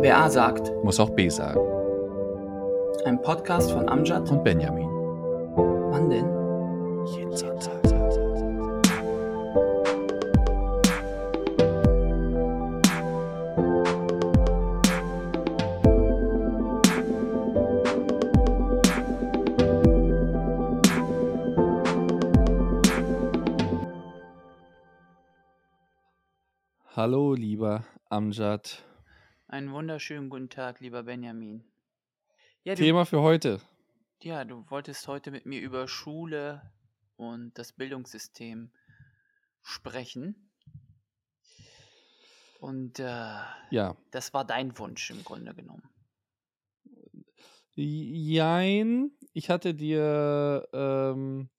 Wer A sagt, muss auch B sagen. ein Podcast von Amjad. Und Benjamin. Wann denn? Jeden Sonntag. Hallo, lieber Amjad. Einen wunderschönen guten Tag, lieber Benjamin. Ja, du, Thema für heute. ja, du wolltest heute mit mir über Schule und das Bildungssystem sprechen. Und äh, Ja. das war dein Wunsch im Grunde genommen. Jein. Ich hatte dir ähm,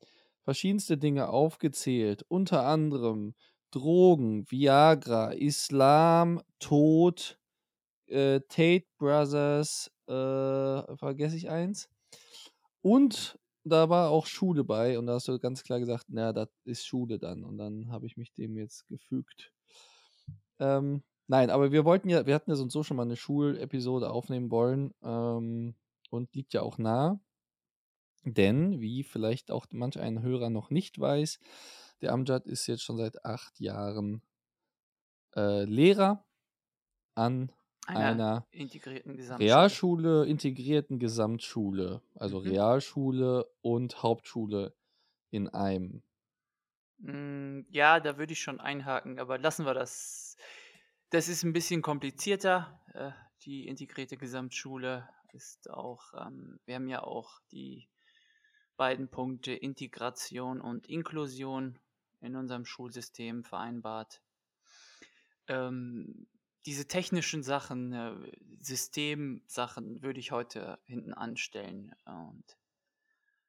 verschiedenste Dinge aufgezählt. Unter anderem Drogen, Viagra, Islam, Tod, äh, Tate Brothers, äh, vergesse ich eins. Und da war auch Schule bei und da hast du ganz klar gesagt, na, das ist Schule dann. Und dann habe ich mich dem jetzt gefügt. Ähm, nein, aber wir wollten ja, wir hatten ja so und so schon mal eine Schulepisode aufnehmen wollen ähm, und liegt ja auch nah. Denn, wie vielleicht auch manch ein Hörer noch nicht weiß, der Amjad ist jetzt schon seit acht Jahren äh, Lehrer an Einer einer integrierten Gesamtschule. Realschule, integrierten Gesamtschule, also Mhm. Realschule und Hauptschule in einem. Mm, Ja, da würde ich schon einhaken, aber lassen wir das. Das ist ein bisschen komplizierter. äh, Die integrierte Gesamtschule ist auch, ähm, wir haben ja auch die beiden Punkte Integration und Inklusion in unserem Schulsystem vereinbart. Ähm, diese technischen Sachen, äh, Systemsachen würde ich heute hinten anstellen. Und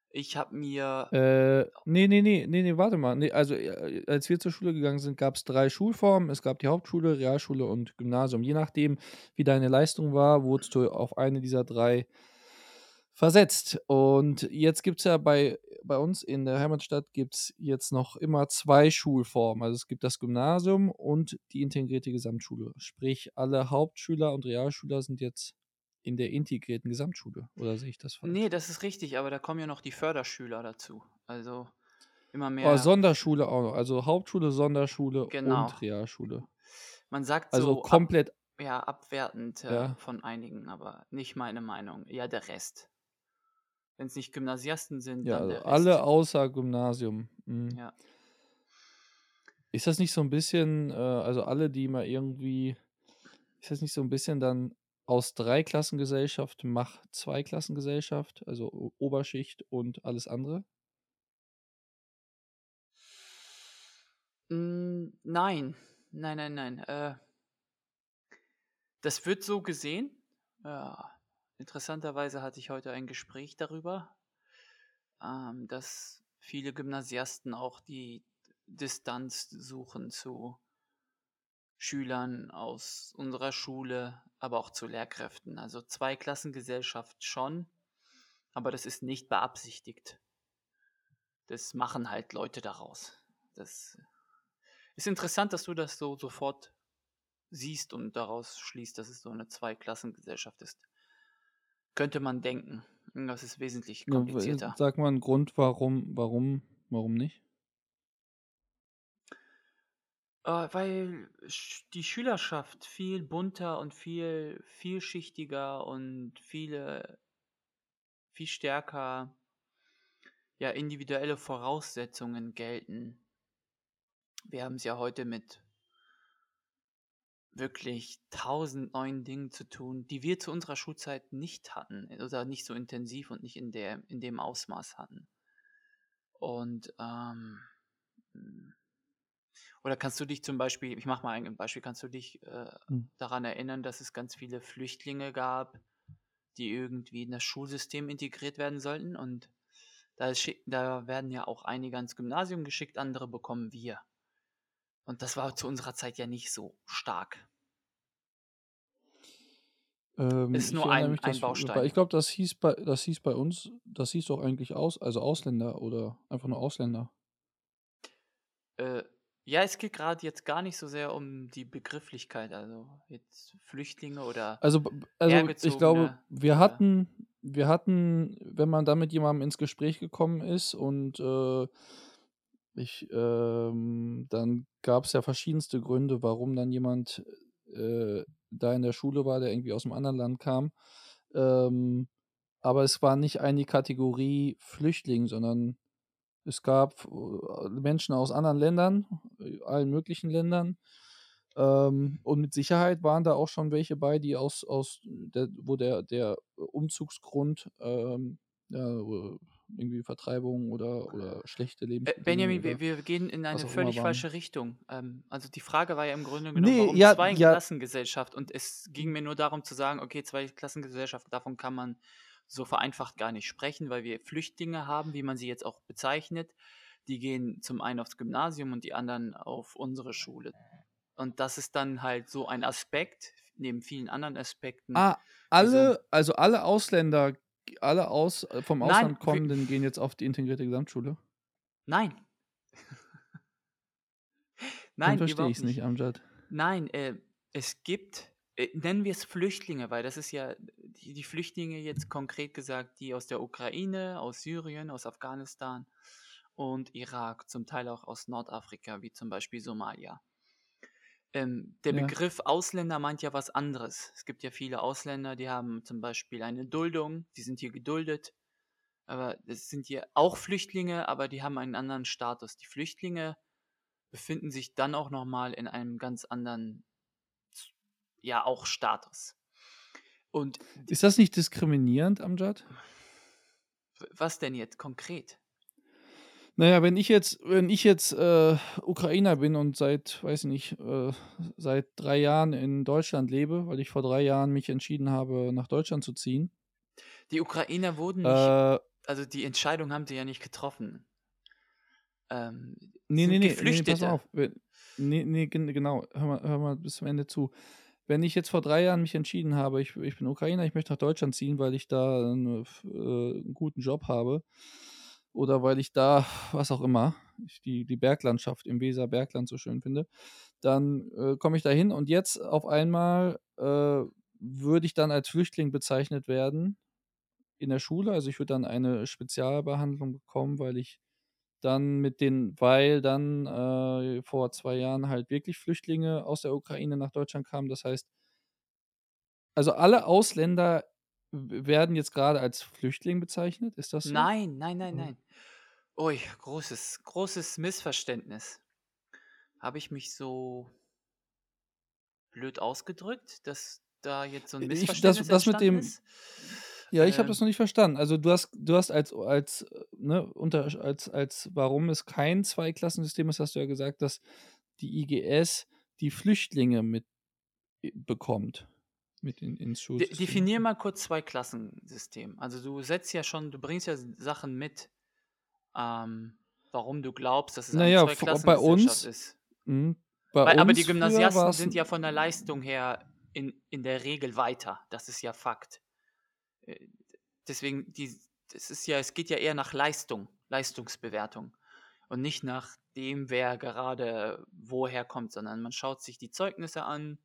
ich habe mir Äh, nee, nee, nee, nee, nee, warte mal. Nee, also, äh, als wir zur Schule gegangen sind, gab es drei Schulformen. Es gab die Hauptschule, Realschule und Gymnasium. Je nachdem, wie deine Leistung war, wurdest du auf eine dieser drei versetzt. Und jetzt gibt es ja bei, bei uns in der Heimatstadt gibt es jetzt noch immer zwei Schulformen. Also es gibt das Gymnasium und die integrierte Gesamtschule. Sprich, alle Hauptschüler und Realschüler sind jetzt in der integrierten Gesamtschule. Oder sehe ich das falsch? Nee, das ist richtig, aber da kommen ja noch die Förderschüler dazu. Also immer Oh, mehr. Sonderschule auch noch. Also Hauptschule, Sonderschule Genau. und Realschule. Man sagt Also so ab, komplett, ja, abwertend äh, ja. von einigen, aber nicht meine Meinung. Ja, der Rest. Wenn es nicht Gymnasiasten sind, Ja, dann also alle außer Gymnasium. Mhm. Ja. Ist das nicht so ein bisschen, äh, also alle, die mal irgendwie, ist das nicht so ein bisschen dann aus Dreiklassengesellschaft mach Zweiklassengesellschaft, also Oberschicht und alles andere? Mm, nein, nein, nein, nein. Äh, das wird so gesehen. Ja, interessanterweise hatte ich heute ein Gespräch darüber, ähm, dass viele Gymnasiasten auch die Distanz suchen zu Schülern aus unserer Schule, aber auch zu Lehrkräften. Also Zweiklassengesellschaft schon, aber das ist nicht beabsichtigt. Das machen halt Leute daraus. Das ist interessant, dass du das so sofort siehst und daraus schließt, dass es so eine Zweiklassengesellschaft ist. Könnte man denken. Das ist wesentlich Ja, komplizierter. Sag mal einen Grund, warum, warum, warum nicht? Äh, weil die Schülerschaft viel bunter und viel vielschichtiger und viele viel stärker ja individuelle Voraussetzungen gelten. Wir haben es ja heute mit wirklich tausend neuen Dingen zu tun, die wir zu unserer Schulzeit nicht hatten oder nicht so intensiv und nicht in der in dem Ausmaß hatten. Und ähm, mm, oder kannst du dich zum Beispiel, ich mache mal ein Beispiel, kannst du dich äh, Hm. daran erinnern, dass es ganz viele Flüchtlinge gab, die irgendwie in das Schulsystem integriert werden sollten? Und da, schick- da werden ja auch einige ans Gymnasium geschickt, andere bekommen wir. Und das war zu unserer Zeit ja nicht so stark. Ähm, Ist nur ein, mich, ein Baustein. ich glaube, das hieß bei, das hieß bei uns, das hieß doch eigentlich aus, also Ausländer oder einfach nur Ausländer. Äh, Ja, es geht gerade jetzt gar nicht so sehr um die Begrifflichkeit, also jetzt Flüchtlinge oder Also, also, ich glaube, wir hatten wir hatten, wenn man da mit jemandem ins Gespräch gekommen ist und, äh, ich, ähm dann gab's ja verschiedenste Gründe, warum dann jemand, äh, da in der Schule war, der irgendwie aus'm anderen Land kam. Ähm, aber es war nicht eine Kategorie Flüchtling, sondern es gab, äh, Menschen aus anderen Ländern, äh, allen möglichen Ländern. Ähm, und mit Sicherheit waren da auch schon welche bei, die aus aus der wo der der Umzugsgrund, ähm, ja, irgendwie Vertreibung oder oder schlechte Äh, Lebensbedingungen Benjamin, wir wir gehen in eine völlig falsche Richtung. Ähm, also, die Frage war ja im Grunde genommen, Ne, warum ja, ja. Zweiklassengesellschaft? Und es ging mir nur darum zu sagen: „Okay, Zweiklassengesellschaft, davon kann man so vereinfacht gar nicht sprechen, weil wir Flüchtlinge haben, wie man sie jetzt auch bezeichnet. Die gehen zum einen aufs Gymnasium und die anderen auf unsere Schule.“ Und das ist dann halt so ein Aspekt neben vielen anderen Aspekten, Ah, alle also, alle Ausländer alle aus äh, vom Nein, Ausland wir Kommenden gehen jetzt auf die integrierte Gesamtschule? Nein. Dann Nein, verstehe überhaupt ich's nicht. Amjad. Nein, äh, es gibt äh, nennen wir's Flüchtlinge, weil das ist ja die die Flüchtlinge jetzt konkret gesagt, die aus der Ukraine, aus Syrien, aus Afghanistan und Irak, zum Teil auch aus Nordafrika, wie zum Beispiel Somalia. Ähm, der Ja. Begriff Ausländer meint ja was anderes. Es gibt ja viele Ausländer, die haben zum Beispiel eine Duldung, die sind hier geduldet, aber es sind ja auch Flüchtlinge, aber die haben einen anderen Status. Die Flüchtlinge befinden sich dann auch noch mal in einem ganz anderen ja, auch Status. Und Ist das nicht diskriminierend, Amjad? Was denn jetzt konkret? Na ja, wenn ich jetzt wenn ich jetzt, äh, Ukrainer bin und seit, weiß ich nicht, äh, seit 3 Jahren in Deutschland lebe, weil ich vor 3 Jahren mich entschieden habe, nach Deutschland zu ziehen Die Ukrainer wurden nicht äh also, die Entscheidung haben sie ja nicht getroffen. Ähm, Ne, ne, sind ne, ne, pass Geflüchtete. auf. We ne, ne, gen genau. Hör mal hör mal bis zum Ende zu. Wenn ich jetzt vor 3 Jahren mich entschieden habe, ich ich bin Ukrainer, ich möchte nach Deutschland ziehen, weil ich da 'n f äh, 'n guten Job habe oder weil ich da was auch immer, die die Berglandschaft im Weserbergland so schön finde, dann, äh, komme ich da hin und jetzt auf einmal, äh, würde ich dann als Flüchtling bezeichnet werden in der Schule. Also, ich würde dann eine Spezialbehandlung bekommen, weil ich dann mit den weil dann, äh, vor 2 Jahren halt wirklich Flüchtlinge aus der Ukraine nach Deutschland kamen. Das heißt also, alle Ausländer werden jetzt grade als Flüchtling bezeichnet? Ist das so? Nein, nein, nein, nein. Ui, großes großes Missverständnis. Habe ich mich so blöd ausgedrückt, dass da jetzt so 'n Ich das Missverständnis das mit dem ist? ja, ich habe das Ähm noch nicht verstanden. Also, du hast du hast als als, äh, ne, unter als als warum es kein Zweiklassensystem ist, hast du ja gesagt, dass die IGS die Flüchtlinge mit äh, bekommt mit in ins De Schulsystem. definier mal kurz Zweiklassensystem. Also, du setzt ja schon du bringst ja Sachen mit, ähm, warum du glaubst, dass es Na eine Zweiklassengesellschaft uns ist. mhm, bei Weil aber die uns Gymnasiasten sind ja von der Leistung her in in der Regel weiter. Das ist ja Fakt. Äh, deswegen, die das ist ja es geht ja eher nach Leistung, Leistungsbewertung und nicht nach dem, wer gerade woher kommt, sondern man schaut sich die Zeugnisse an,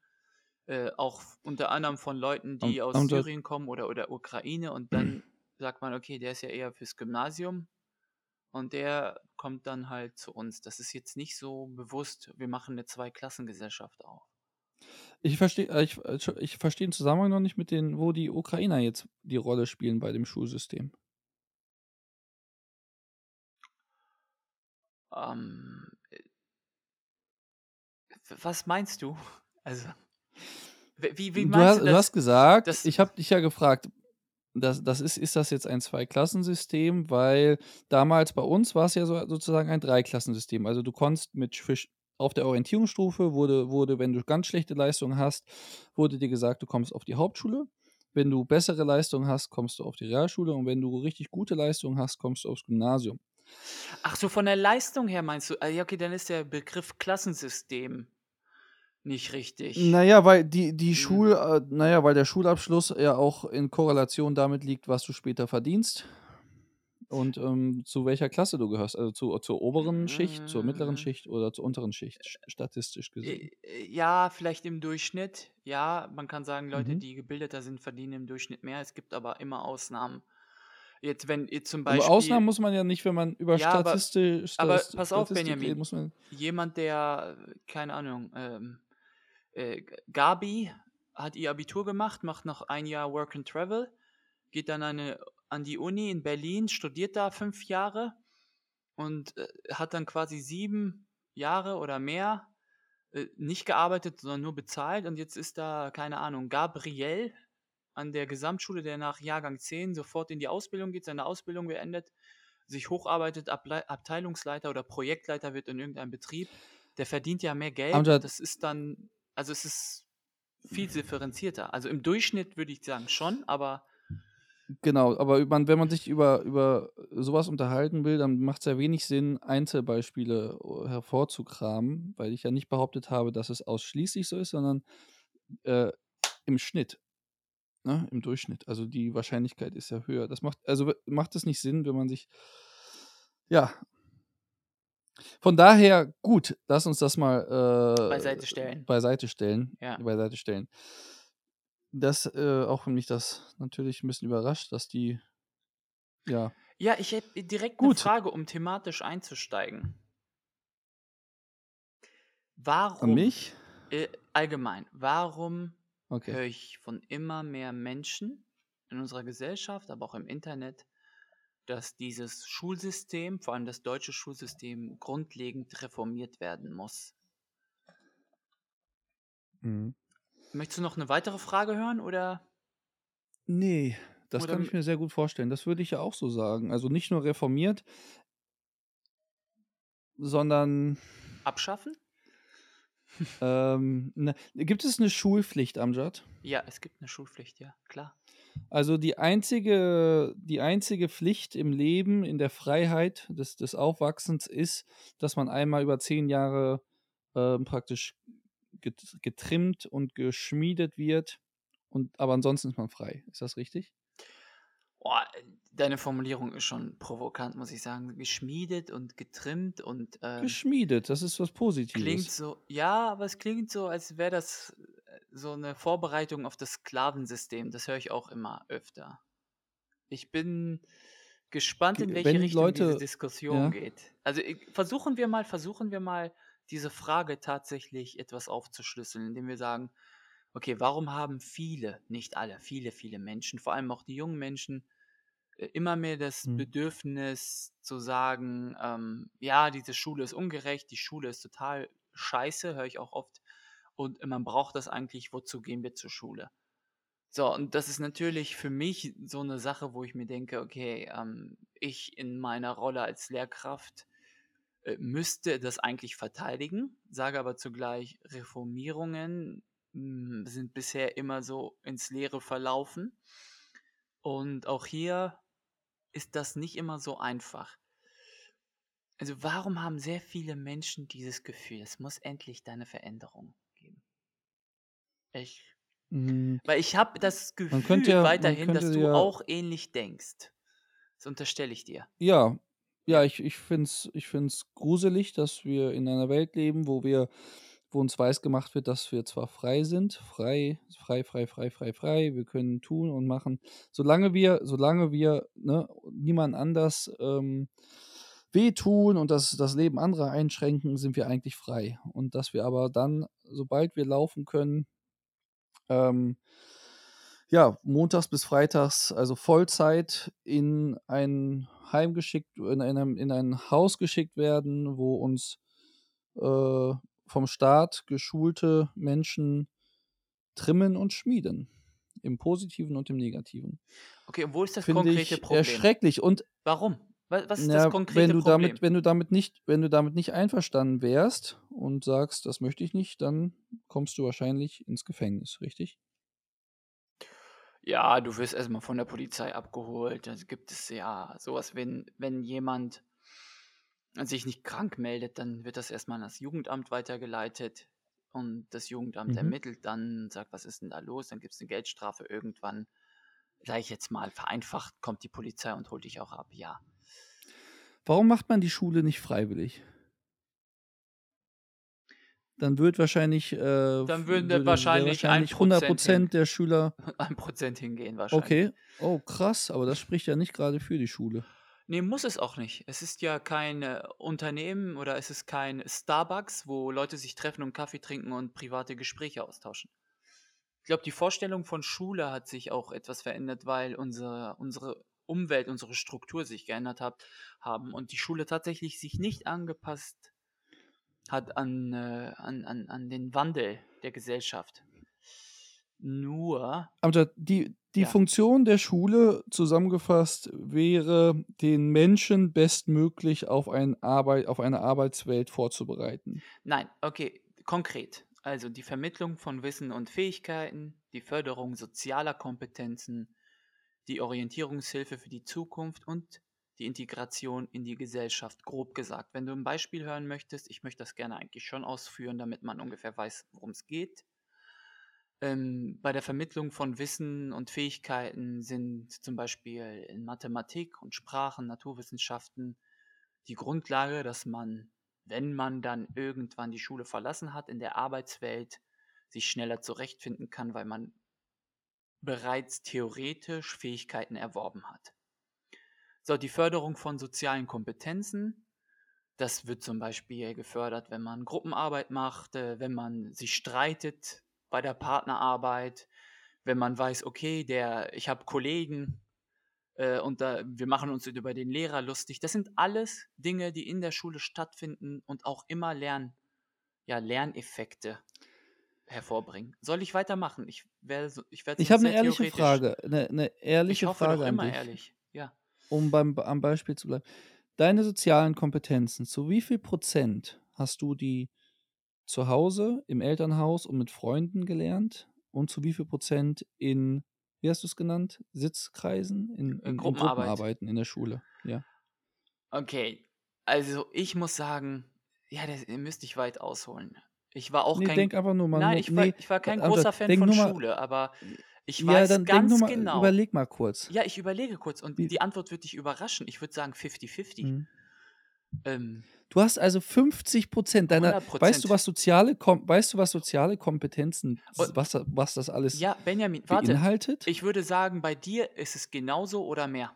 äh, auch unter anderem von Leuten, die aus Amjad Syrien kommen oder oder Ukraine und dann sagt man: „Okay, der ist ja eher fürs Gymnasium und der kommt dann halt zu uns.“ Das ist jetzt nicht so bewusst, wir machen 'ne Zweiklassengesellschaft auf. Ich verstehe äh, ich äh, Entschu ich verstehe den Zusammenhang noch nicht mit den wo die Ukrainer jetzt die Rolle spielen bei dem Schulsystem. Ähm, äh was meinst du? Also, wie wie Du ha meinst du du das? hast gesagt ich habe dich ja gefragt, das das ist ist das jetzt ein Zweiklassensystem? Weil damals bei uns war's ja so sozusagen ein Dreiklassensystem. Also, du konntest mit fisch auf der Orientierungsstufe wurde wurde, wenn du ganz schlechte Leistungen hast, wurde dir gesagt, du kommst auf die Hauptschule. Wenn du bessere Leistungen hast, kommst du auf die Realschule und wenn du richtig gute Leistungen hast, kommst du aufs Gymnasium. Ach so, von der Leistung her meinst du? Ah ja, okay, dann ist der Begriff Klassensystem nicht richtig. ja, weil die die Hm. Schul äh, na ja, weil der Schulabschluss ja auch in Korrelation damit liegt, was du später verdienst. Und ähm, zu welcher Klasse du gehörst? Also zu, zur oberen Schicht, zur mittleren Äh, Schicht oder zur unteren Schicht, sch- statistisch gesehen? äh, äh, ja, vielleicht im Durchschnitt. Ja, man kann sagen, Leute, Mhm. die gebildeter sind, verdienen im Durchschnitt mehr. Es gibt aber immer Ausnahmen. Jetzt, wenn ihr zum Aber Ausnahmen Beispiel, muss man ja nicht, wenn man über ja, aber, Statistisch, aber Stas- pass auf, Statistik Benjamin, muss man. jemand, der, äh, keine Ahnung, ähm, äh, Gabi hat ihr Abitur gemacht, macht noch ein Jahr Work and Travel, geht dann eine, an die Uni in Berlin, studiert da fünf Jahre und äh, hat dann quasi sieben Jahre oder mehr äh, nicht gearbeitet, sondern nur bezahlt. Und jetzt ist da, keine Ahnung, Gabriel an der Gesamtschule, der nach Jahrgang 10 sofort in die Ausbildung geht, seine Ausbildung beendet, sich hocharbeitet, Ablei- Abteilungsleiter oder Projektleiter wird in irgendeinem Betrieb. Der verdient ja mehr Geld Amjad, das ist dann, also es ist viel differenzierter. Also im Durchschnitt würde ich sagen schon, aber genau, aber man, wenn man sich über, über sowas unterhalten will, dann macht es ja wenig Sinn, Einzelbeispiele äh, hervorzukramen, weil ich ja nicht behauptet habe, dass es ausschließlich so ist, sondern äh, im Schnitt. Ne, im Durchschnitt. Also die Wahrscheinlichkeit ist ja höher. Das macht, also macht es nicht Sinn, wenn man sich, ja, von daher gut, lass uns das mal beiseite äh, stellen. beiseite stellen, Ja. beiseite stellen. Das, äh, auch wenn mich das natürlich ein bisschen überrascht, dass die, ja, Ja, ich habe direkt eine gut, Frage, um thematisch einzusteigen. an Warum, mich, äh, allgemein, warum okay. höre ich von immer mehr Menschen in unserer Gesellschaft, aber auch im Internet, dass dieses Schulsystem, vor allem das deutsche Schulsystem, grundlegend reformiert werden muss. Mhm. Möchtest du noch eine weitere Frage hören oder, Nee, das oder kann ich mir sehr gut vorstellen. Das würde ich ja auch so sagen. Also nicht nur reformiert, sondern abschaffen? ähm, ne, gibt es eine Schulpflicht, Amjad? Ja, es gibt eine Schulpflicht, ja, klar. Also die einzige, die einzige Pflicht im Leben, in der Freiheit des, des Aufwachsens ist, dass man einmal über zehn Jahre ähm, praktisch get- getrimmt und geschmiedet wird. Und, aber ansonsten ist man frei. Ist das richtig? Boah, deine Formulierung ist schon provokant, muss ich sagen. Geschmiedet und getrimmt und ähm, Geschmiedet, das ist was klingt Positives. so, ja, aber es klingt so, als wäre das äh, so eine Vorbereitung auf das Sklavensystem. Das höre ich auch immer öfter. Ich bin gespannt, in welche Wenn Richtung diese Leute, Diskussion ja, geht. Also versuchen wir mal, versuchen wir mal, diese Frage tatsächlich etwas aufzuschlüsseln, indem wir sagen, okay, warum haben viele, nicht alle, viele, viele Menschen, vor allem auch die jungen Menschen, äh, immer mehr das hm, Bedürfnis zu sagen, ähm, ja, diese Schule ist ungerecht, die Schule ist total scheiße, höre ich auch oft. Und man braucht das eigentlich, wozu gehen wir zur Schule? So, und das ist natürlich für mich so eine Sache, wo ich mir denke, okay, ähm, ich in meiner Rolle als Lehrkraft äh, müsste das eigentlich verteidigen, sage aber zugleich, Reformierungen mh, sind bisher immer so ins Leere verlaufen. Und auch hier ist das nicht immer so einfach. Also warum haben sehr viele Menschen dieses Gefühl, es muss endlich da eine Veränderung geben? Ich, hm, weil ich habe das man könnte Gefühl ja, man weiterhin, dass könnte du ja, auch ähnlich denkst. Das unterstelle ich dir. ja, ja, Ja. ich, ich finde es ich find's gruselig, dass wir in einer Welt leben, wo wir, wo uns weiß gemacht wird, dass wir zwar frei sind, frei, frei, frei, frei, frei, frei, wir können tun und machen, solange wir, solange wir ne, niemand anders ähm, wehtun und das, das Leben anderer einschränken, sind wir eigentlich frei. Und dass wir aber dann, sobald wir laufen können, ähm, ja, montags bis freitags, also Vollzeit in ein Heim geschickt, in, einem, in ein Haus geschickt werden, wo uns äh, vom Staat geschulte Menschen trimmen und schmieden. Im Positiven und im Negativen. Okay, und wo ist das Finde konkrete ich Problem? erschrecklich. Und Warum? Wa- Was ist das na, konkrete wenn du Problem? damit, wenn du damit nicht, wenn du damit nicht einverstanden wärst und sagst, das möchte ich nicht, dann kommst du wahrscheinlich ins Gefängnis, richtig? Ja, du wirst erstmal von der Polizei abgeholt. Da gibt es ja sowas, wenn, wenn jemand sich nicht krank meldet, dann wird das erstmal an das Jugendamt weitergeleitet. Und das Jugendamt Mhm. ermittelt dann, sagt, was ist denn da los? Dann gibt es eine Geldstrafe irgendwann. Sag ich jetzt mal, vereinfacht kommt die Polizei und holt dich auch ab, ja. Warum macht man die Schule nicht freiwillig? Dann wird wahrscheinlich, äh, Dann würden würde wahrscheinlich wahrscheinlich 1% 100 hin. der Schüler 1% hingehen wahrscheinlich. Okay. Oh, krass, aber das spricht ja nicht gerade für die Schule. Ne, muss es auch nicht. Es ist ja kein, äh, Unternehmen oder es ist kein Starbucks, wo Leute sich treffen und Kaffee trinken und private Gespräche austauschen. Ich glaube, die Vorstellung von Schule hat sich auch etwas verändert, weil unser unsere Umwelt, unsere Struktur sich geändert hat haben und die Schule tatsächlich sich nicht angepasst hat an, äh, an an an den Wandel der Gesellschaft. Nur Amjad, die die Ja. Funktion der Schule zusammengefasst wäre, den Menschen bestmöglich auf ein Arbeit auf eine Arbeitswelt vorzubereiten. Nein, okay, konkret. Also die Vermittlung von Wissen und Fähigkeiten, die Förderung sozialer Kompetenzen, die Orientierungshilfe für die Zukunft und die Integration in die Gesellschaft, grob gesagt. Wenn du ein Beispiel hören möchtest, ich möchte das gerne eigentlich schon ausführen, damit man ungefähr weiß, worum es geht. Ähm, bei der Vermittlung von Wissen und Fähigkeiten sind zum Beispiel in Mathematik und Sprachen, Naturwissenschaften die Grundlage, dass man, wenn man dann irgendwann die Schule verlassen hat, in der Arbeitswelt sich schneller zurechtfinden kann, weil man bereits theoretisch Fähigkeiten erworben hat. So, die Förderung von sozialen Kompetenzen, das wird zum Beispiel gefördert, wenn man Gruppenarbeit macht, äh, wenn man sich streitet bei der Partnerarbeit, wenn man weiß, okay, der, ich habe Kollegen äh, und da, wir machen uns über den Lehrer lustig. Das sind alles Dinge, die in der Schule stattfinden und auch immer Lern, ja, Lerneffekte hervorbringen. Soll ich weitermachen? Ich werde, so- ich werde Ich habe eine ehrliche. Frage, eine, eine Ich ehrliche hoffe Frage doch an immer dich, ehrlich. Ja. um beim am Beispiel zu bleiben. Deine sozialen Kompetenzen, zu wie viel Prozent hast du die zu Hause, im Elternhaus und mit Freunden gelernt? Und zu wie viel Prozent in, wie hast du es genannt, Sitzkreisen, in, in, in Gruppenarbeit. Gruppenarbeiten in der Schule? Ja. Okay, also ich muss sagen, ja, das müsste ich weit ausholen. Ich war auch Nee, kein, denk einfach nur mal. nein, ich war, nee, ich war kein großer Fan denk von mal- Schule, aber ich ja, weiß dann denk ganz nur mal, genau. überleg mal kurz. Ja, ich überlege kurz und die Antwort wird dich überraschen. Ich würde sagen 50-50. Mhm. Ähm, Du hast also 50 Prozent deiner. 100%. Weißt du, was soziale, Kom weißt du, was soziale Kompetenzen, Und- was, was das alles ja, Benjamin, warte. beinhaltet? Ich würde sagen, bei dir ist es genauso oder mehr.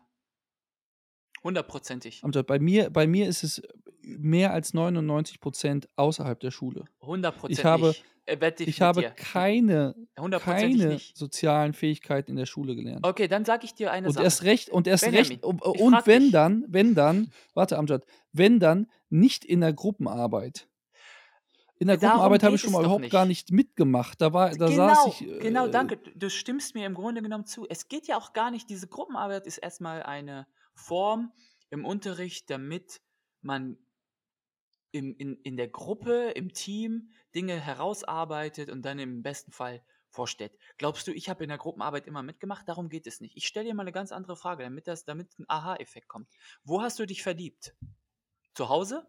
Hundertprozentig. Amjad, bei mir, bei mir ist es mehr als 99 Prozent außerhalb der Schule. Hundertprozentig. habe- Äh, ich Ich mit habe keine, keine nicht. sozialen Fähigkeiten in der Schule gelernt. Okay, dann sage ich dir eine Und Sache. erst recht, und erst Benjamin, recht, und, ich und wenn dich. dann, wenn dann, warte, Amjad, wenn dann nicht in der Gruppenarbeit. In der Darum Gruppenarbeit habe ich schon mal überhaupt gar nicht mitgemacht. Da war, da genau, saß ich. genau, äh, danke. Du- Du stimmst mir im Grunde genommen zu. Es geht ja auch gar nicht, diese Gruppenarbeit ist erstmal eine Form im Unterricht, damit man im, in, in der Gruppe, im Team Dinge herausarbeitet und dann im besten Fall vorstellt. Glaubst du, ich habe in der Gruppenarbeit immer mitgemacht? Darum geht es nicht. Ich stelle dir mal eine ganz andere Frage, damit, das, damit ein Aha-Effekt kommt. Wo hast du dich verliebt? Zu Hause?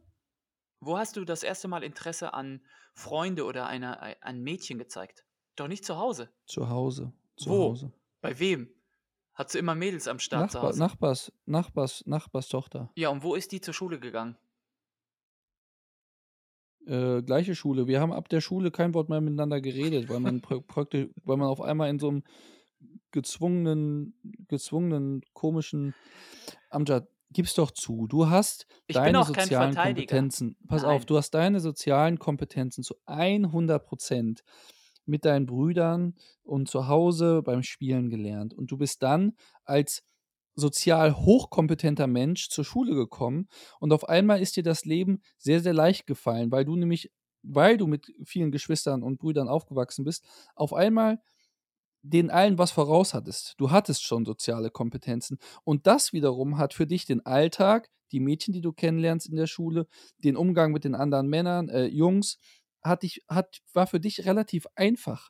Wo hast du das erste Mal Interesse an Freunde oder einer, ein Mädchen gezeigt? Doch nicht zu Hause. Zu Hause. Zu Wo? Hause. Bei wem? Hast du immer Mädels am Start zu Nachbar, Hause? Nachbars, Nachbars, Nachbars Tochter. Ja, und wo ist die zur Schule gegangen? Äh, gleiche Schule. Wir haben ab der Schule kein Wort mehr miteinander geredet, weil man praktisch, weil man auf einmal in so einem gezwungenen, gezwungenen, komischen Amjad, gib's doch zu. Du hast Ich deine sozialen. Kompetenzen. Pass auf, Nein. du hast deine sozialen Kompetenzen zu 100 Prozent mit deinen Brüdern und zu Hause beim Spielen gelernt. Und du bist dann als sozial hochkompetenter Mensch zur Schule gekommen und auf einmal ist dir das Leben sehr, sehr leicht gefallen, weil du nämlich, weil du mit vielen Geschwistern und Brüdern aufgewachsen bist, auf einmal den allen was voraus hattest. Du hattest schon soziale Kompetenzen. Und das wiederum hat für dich den Alltag, die Mädchen, die du kennenlernst in der Schule, den Umgang mit den anderen Männern, äh, Jungs, hat dich, hat, war für dich relativ einfach.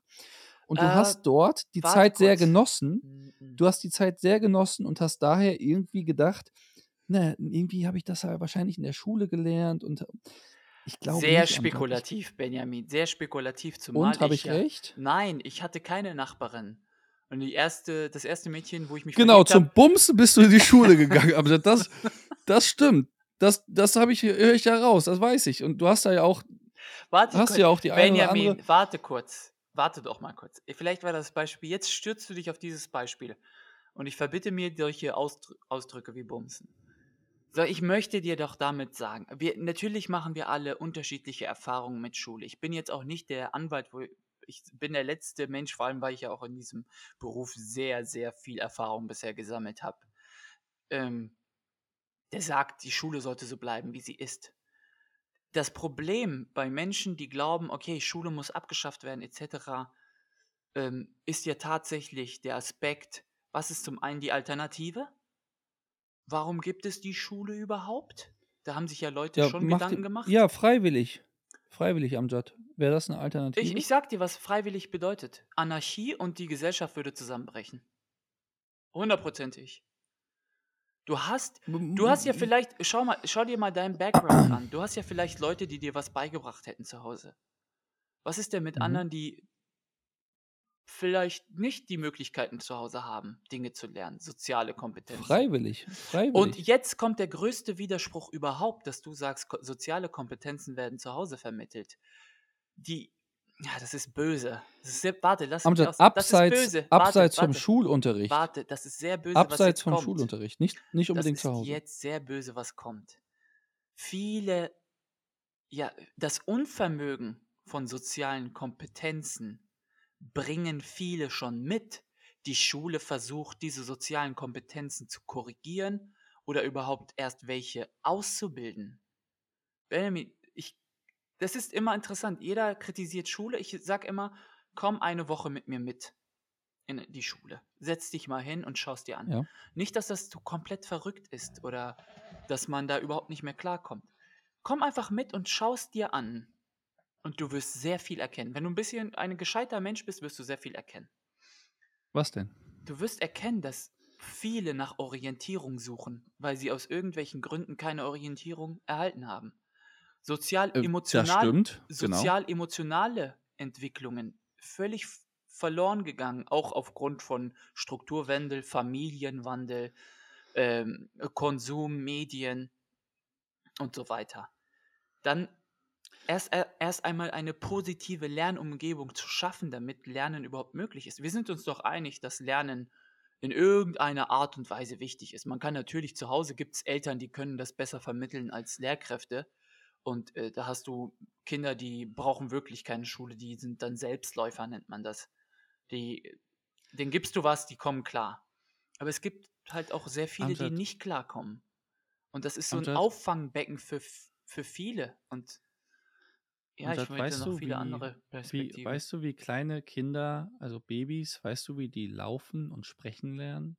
Und du Äh, hast dort die Zeit sehr kurz. genossen. Mhm. Du hast die Zeit sehr genossen und hast daher irgendwie gedacht, ne, irgendwie habe ich das ja wahrscheinlich in der Schule gelernt und ich glaube Sehr nicht, spekulativ, Benjamin. Sehr spekulativ. Zumal Und habe ich ja, recht? Nein, ich hatte keine Nachbarin. Und die erste, das erste Mädchen, wo ich mich Genau, zum hab- Bumsen bist du in die Schule gegangen. Aber das, das stimmt. das, das habe ich, höre ich ja raus, das weiß ich. Und du hast da ja auch, Warte hast kurz. ja auch die eine oder Benjamin, andere. warte kurz. Warte doch mal kurz. Vielleicht war das Beispiel. Jetzt stürzt du dich auf dieses Beispiel. Und ich verbitte mir solche Ausdr Ausdrücke wie Bumsen. So, ich möchte dir doch damit sagen, wir, natürlich machen wir alle unterschiedliche Erfahrungen mit Schule. Ich bin jetzt auch nicht der Anwalt, wo ich bin der letzte Mensch, vor allem weil ich ja auch in diesem Beruf sehr, sehr viel Erfahrung bisher gesammelt habe. Ähm, der sagt, die Schule sollte so bleiben, wie sie ist. Das Problem bei Menschen, die glauben, okay, Schule muss abgeschafft werden, etc., ähm, ist ja tatsächlich der Aspekt, was ist zum einen die Alternative? Warum gibt es die Schule überhaupt? Da haben sich ja Leute Ja, schon Gedanken dir, gemacht. ja, freiwillig. Freiwillig, Amjad. Wäre das eine Ich, Alternative? ich sag dir, was freiwillig bedeutet. Anarchie und die Gesellschaft würde zusammenbrechen. Hundertprozentig. Du hast, du hast ja vielleicht, schau mal, schau dir mal deinen Background an. Du hast ja vielleicht Leute, die dir was beigebracht hätten zu Hause. Was ist denn mit Mhm. anderen, die vielleicht nicht die Möglichkeiten zu Hause haben, Dinge zu lernen, soziale Kompetenzen? Freiwillig. Und Freiwillig. jetzt kommt der größte Widerspruch überhaupt, dass du sagst, soziale Kompetenzen werden zu Hause vermittelt. Die, ja, das ist böse. Das ist sehr, warte, lass mich aus. Das ist abseits, böse. Warte, abseits vom warte, Schulunterricht. warte. Das ist sehr böse, was Abseits vom kommt. Schulunterricht. Nicht, nicht Das unbedingt ist zu Hause. jetzt sehr böse, was kommt. Viele, ja, das Unvermögen von sozialen Kompetenzen bringen viele schon mit. Die Schule versucht, diese sozialen Kompetenzen zu korrigieren oder überhaupt erst welche auszubilden. Benjamin, das ist immer interessant. Jeder kritisiert Schule. Ich sag immer, komm eine Woche mit mir mit in die Schule. Setz dich mal hin und schaust dir an. Ja. Nicht, dass das so komplett verrückt ist oder dass man da überhaupt nicht mehr klarkommt. Komm einfach mit und schaust dir an. Und du wirst sehr viel erkennen. Wenn du ein bisschen ein gescheiter Mensch bist, wirst du sehr viel erkennen. Was denn? Du wirst erkennen, dass viele nach Orientierung suchen, weil sie aus irgendwelchen Gründen keine Orientierung erhalten haben. Äh, Sozial-emotional stimmt. Genau. sozial-emotionale Entwicklungen völlig verloren gegangen, auch aufgrund von Strukturwandel, Familienwandel, ähm, Konsum, Medien und so weiter. Dann erst, er- erst einmal eine positive Lernumgebung zu schaffen, damit Lernen überhaupt möglich ist. Wir sind uns doch einig, dass Lernen in irgendeiner Art und Weise wichtig ist. Man kann natürlich zu Hause gibt es Eltern, die können das besser vermitteln als Lehrkräfte. Und äh, da hast du Kinder, die brauchen wirklich keine Schule, die sind dann Selbstläufer, nennt man das. Die, denen gibst du was, die kommen klar. Aber es gibt halt auch sehr viele, die Amjad, nicht klarkommen. Und das ist so ein Amjad, Auffangbecken für, für viele. Und ja, ich Amjad, möchte weißt noch viele wie, andere wie, Perspektiven. weißt du, wie kleine Kinder, also Babys, weißt du, wie die laufen und sprechen lernen?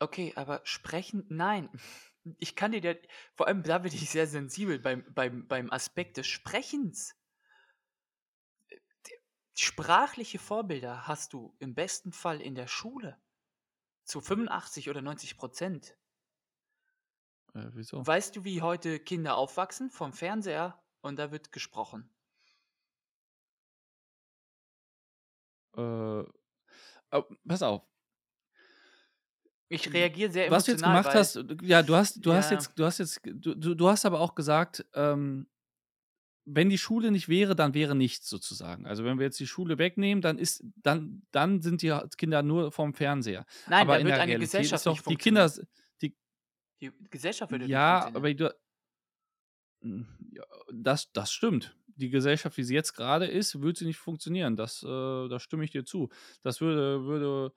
Okay, aber sprechen, nein. Ich kann dir, vor allem da bin ich sehr sensibel beim, beim, beim Aspekt des Sprechens. Sprachliche Vorbilder hast du im besten Fall in der Schule. Zu 85 oder 90 Prozent. Äh, wieso? Weißt du, wie heute Kinder aufwachsen? Vom Fernseher und da wird gesprochen. Äh, oh, pass auf. Ich reagiere sehr Was du jetzt emotional, gemacht hast, ja, du hast, du hast ja, jetzt, du hast jetzt, du, du, hast aber auch gesagt, ähm, wenn die Schule nicht wäre, dann wäre nichts sozusagen. Also wenn wir jetzt die Schule wegnehmen, dann ist, dann, dann sind die Kinder nur vorm Fernseher. nein, Aber da in wird der eine Realität ist Gesellschaft doch, nicht die Kinder, die, Die Gesellschaft würde nicht ja, funktionieren. aber du, Hm, Ja, das, das stimmt. Die Gesellschaft, wie sie jetzt gerade ist, würde sie nicht funktionieren. Das, äh, da stimme ich dir zu. Das würde, würde,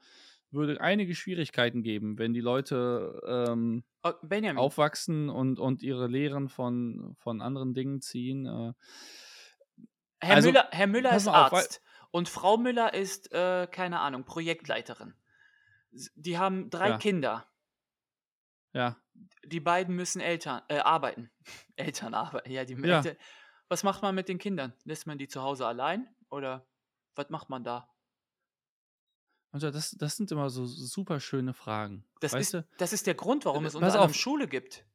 würde einige Schwierigkeiten geben, wenn die Leute ähm, Oh, aufwachsen und, und ihre Lehren von, von anderen Dingen ziehen. Äh. Herr Also, Müller, Herr Müller ist auf, Arzt und Frau Müller ist, äh, keine Ahnung, Projektleiterin. Die haben drei ja, Kinder. ja, Die beiden müssen Eltern, äh, arbeiten. Eltern arbeiten. Ja, die ja. Eltern. Was macht man mit den Kindern? Lässt man die zu Hause allein? Oder was macht man da? Also das, das sind immer so super schöne Fragen. Das Weißt ist, du? das ist der Grund, warum Äh, es unter Pass anderem auf. Schule gibt.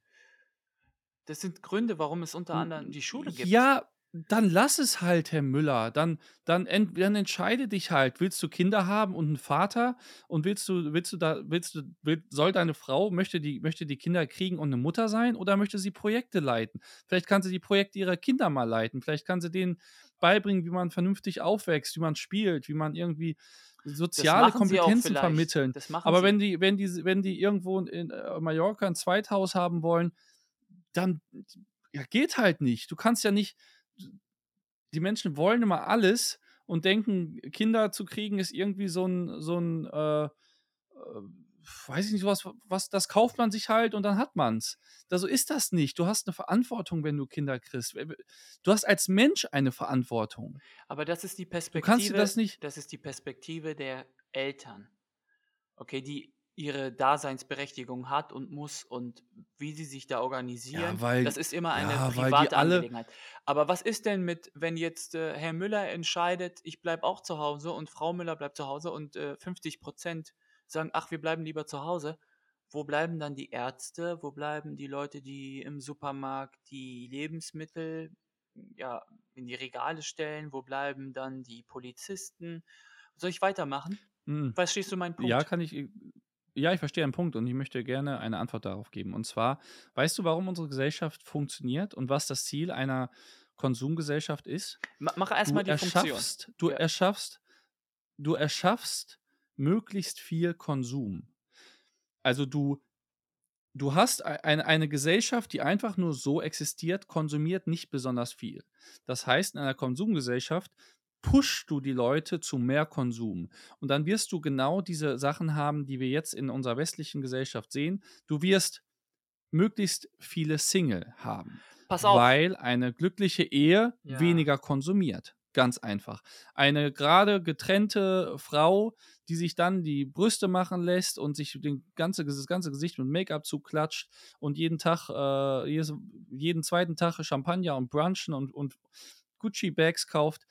Das sind Gründe, warum es unter anderem die Schule gibt. Ja, dann lass es halt, Herr Müller. Dann, dann, ent, dann entscheide dich halt. Willst du Kinder haben und einen Vater? Und willst du, willst du da, willst du, will, soll deine Frau, möchte die, möchte die Kinder kriegen und eine Mutter sein oder möchte sie Projekte leiten? Vielleicht kann sie die Projekte ihrer Kinder mal leiten. Vielleicht kann sie denen beibringen, wie man vernünftig aufwächst, wie man spielt, wie man irgendwie soziale Kompetenzen vermitteln. Aber wenn die, wenn die, wenn die irgendwo in äh, Mallorca ein Zweithaus haben wollen, dann ja, geht halt nicht. Du kannst ja nicht, die Menschen wollen immer alles und denken, Kinder zu kriegen ist irgendwie so ein, so ein, äh, äh, weiß ich nicht, was, was, das kauft man sich halt und dann hat man's. Da so ist das nicht. Du hast eine Verantwortung, wenn du Kinder kriegst. Du hast als Mensch eine Verantwortung. Aber das ist die Perspektive. Du kannst das nicht. Das ist die Perspektive der Eltern. Okay, die ihre Daseinsberechtigung hat und muss und wie sie sich da organisieren, ja, weil, das ist immer eine ja, private Angelegenheit. Aber was ist denn mit, wenn jetzt äh, Herr Müller entscheidet, ich bleibe auch zu Hause und Frau Müller bleibt zu Hause und äh, 50 Prozent sagen, ach, wir bleiben lieber zu Hause. Wo bleiben dann die Ärzte? Wo bleiben die Leute, die im Supermarkt die Lebensmittel ja, in die Regale stellen? Wo bleiben dann die Polizisten? Soll ich weitermachen? Mhm. Verstehst du meinen Punkt? Ja, kann ich, ja, ich verstehe einen Punkt und ich möchte gerne eine Antwort darauf geben. Und zwar, weißt du, warum unsere Gesellschaft funktioniert und was das Ziel einer Konsumgesellschaft ist? Mach erstmal die erschaffst, Funktion. Du ja. erschaffst, du erschaffst möglichst viel Konsum. Also du, du hast eine, eine Gesellschaft, die einfach nur so existiert, konsumiert nicht besonders viel. Das heißt, in einer Konsumgesellschaft pushst du die Leute zu mehr Konsum. Und dann wirst du genau diese Sachen haben, die wir jetzt in unserer westlichen Gesellschaft sehen. Du wirst möglichst viele Single haben. Pass auf. Weil eine glückliche Ehe ja. weniger konsumiert. Ganz einfach. Eine gerade getrennte Frau, die sich dann die Brüste machen lässt und sich den ganze, das ganze Gesicht mit Make-up zuklatscht und jeden Tag, äh, jeden zweiten Tag Champagner und Brunchen und, und Gucci-Bags kauft,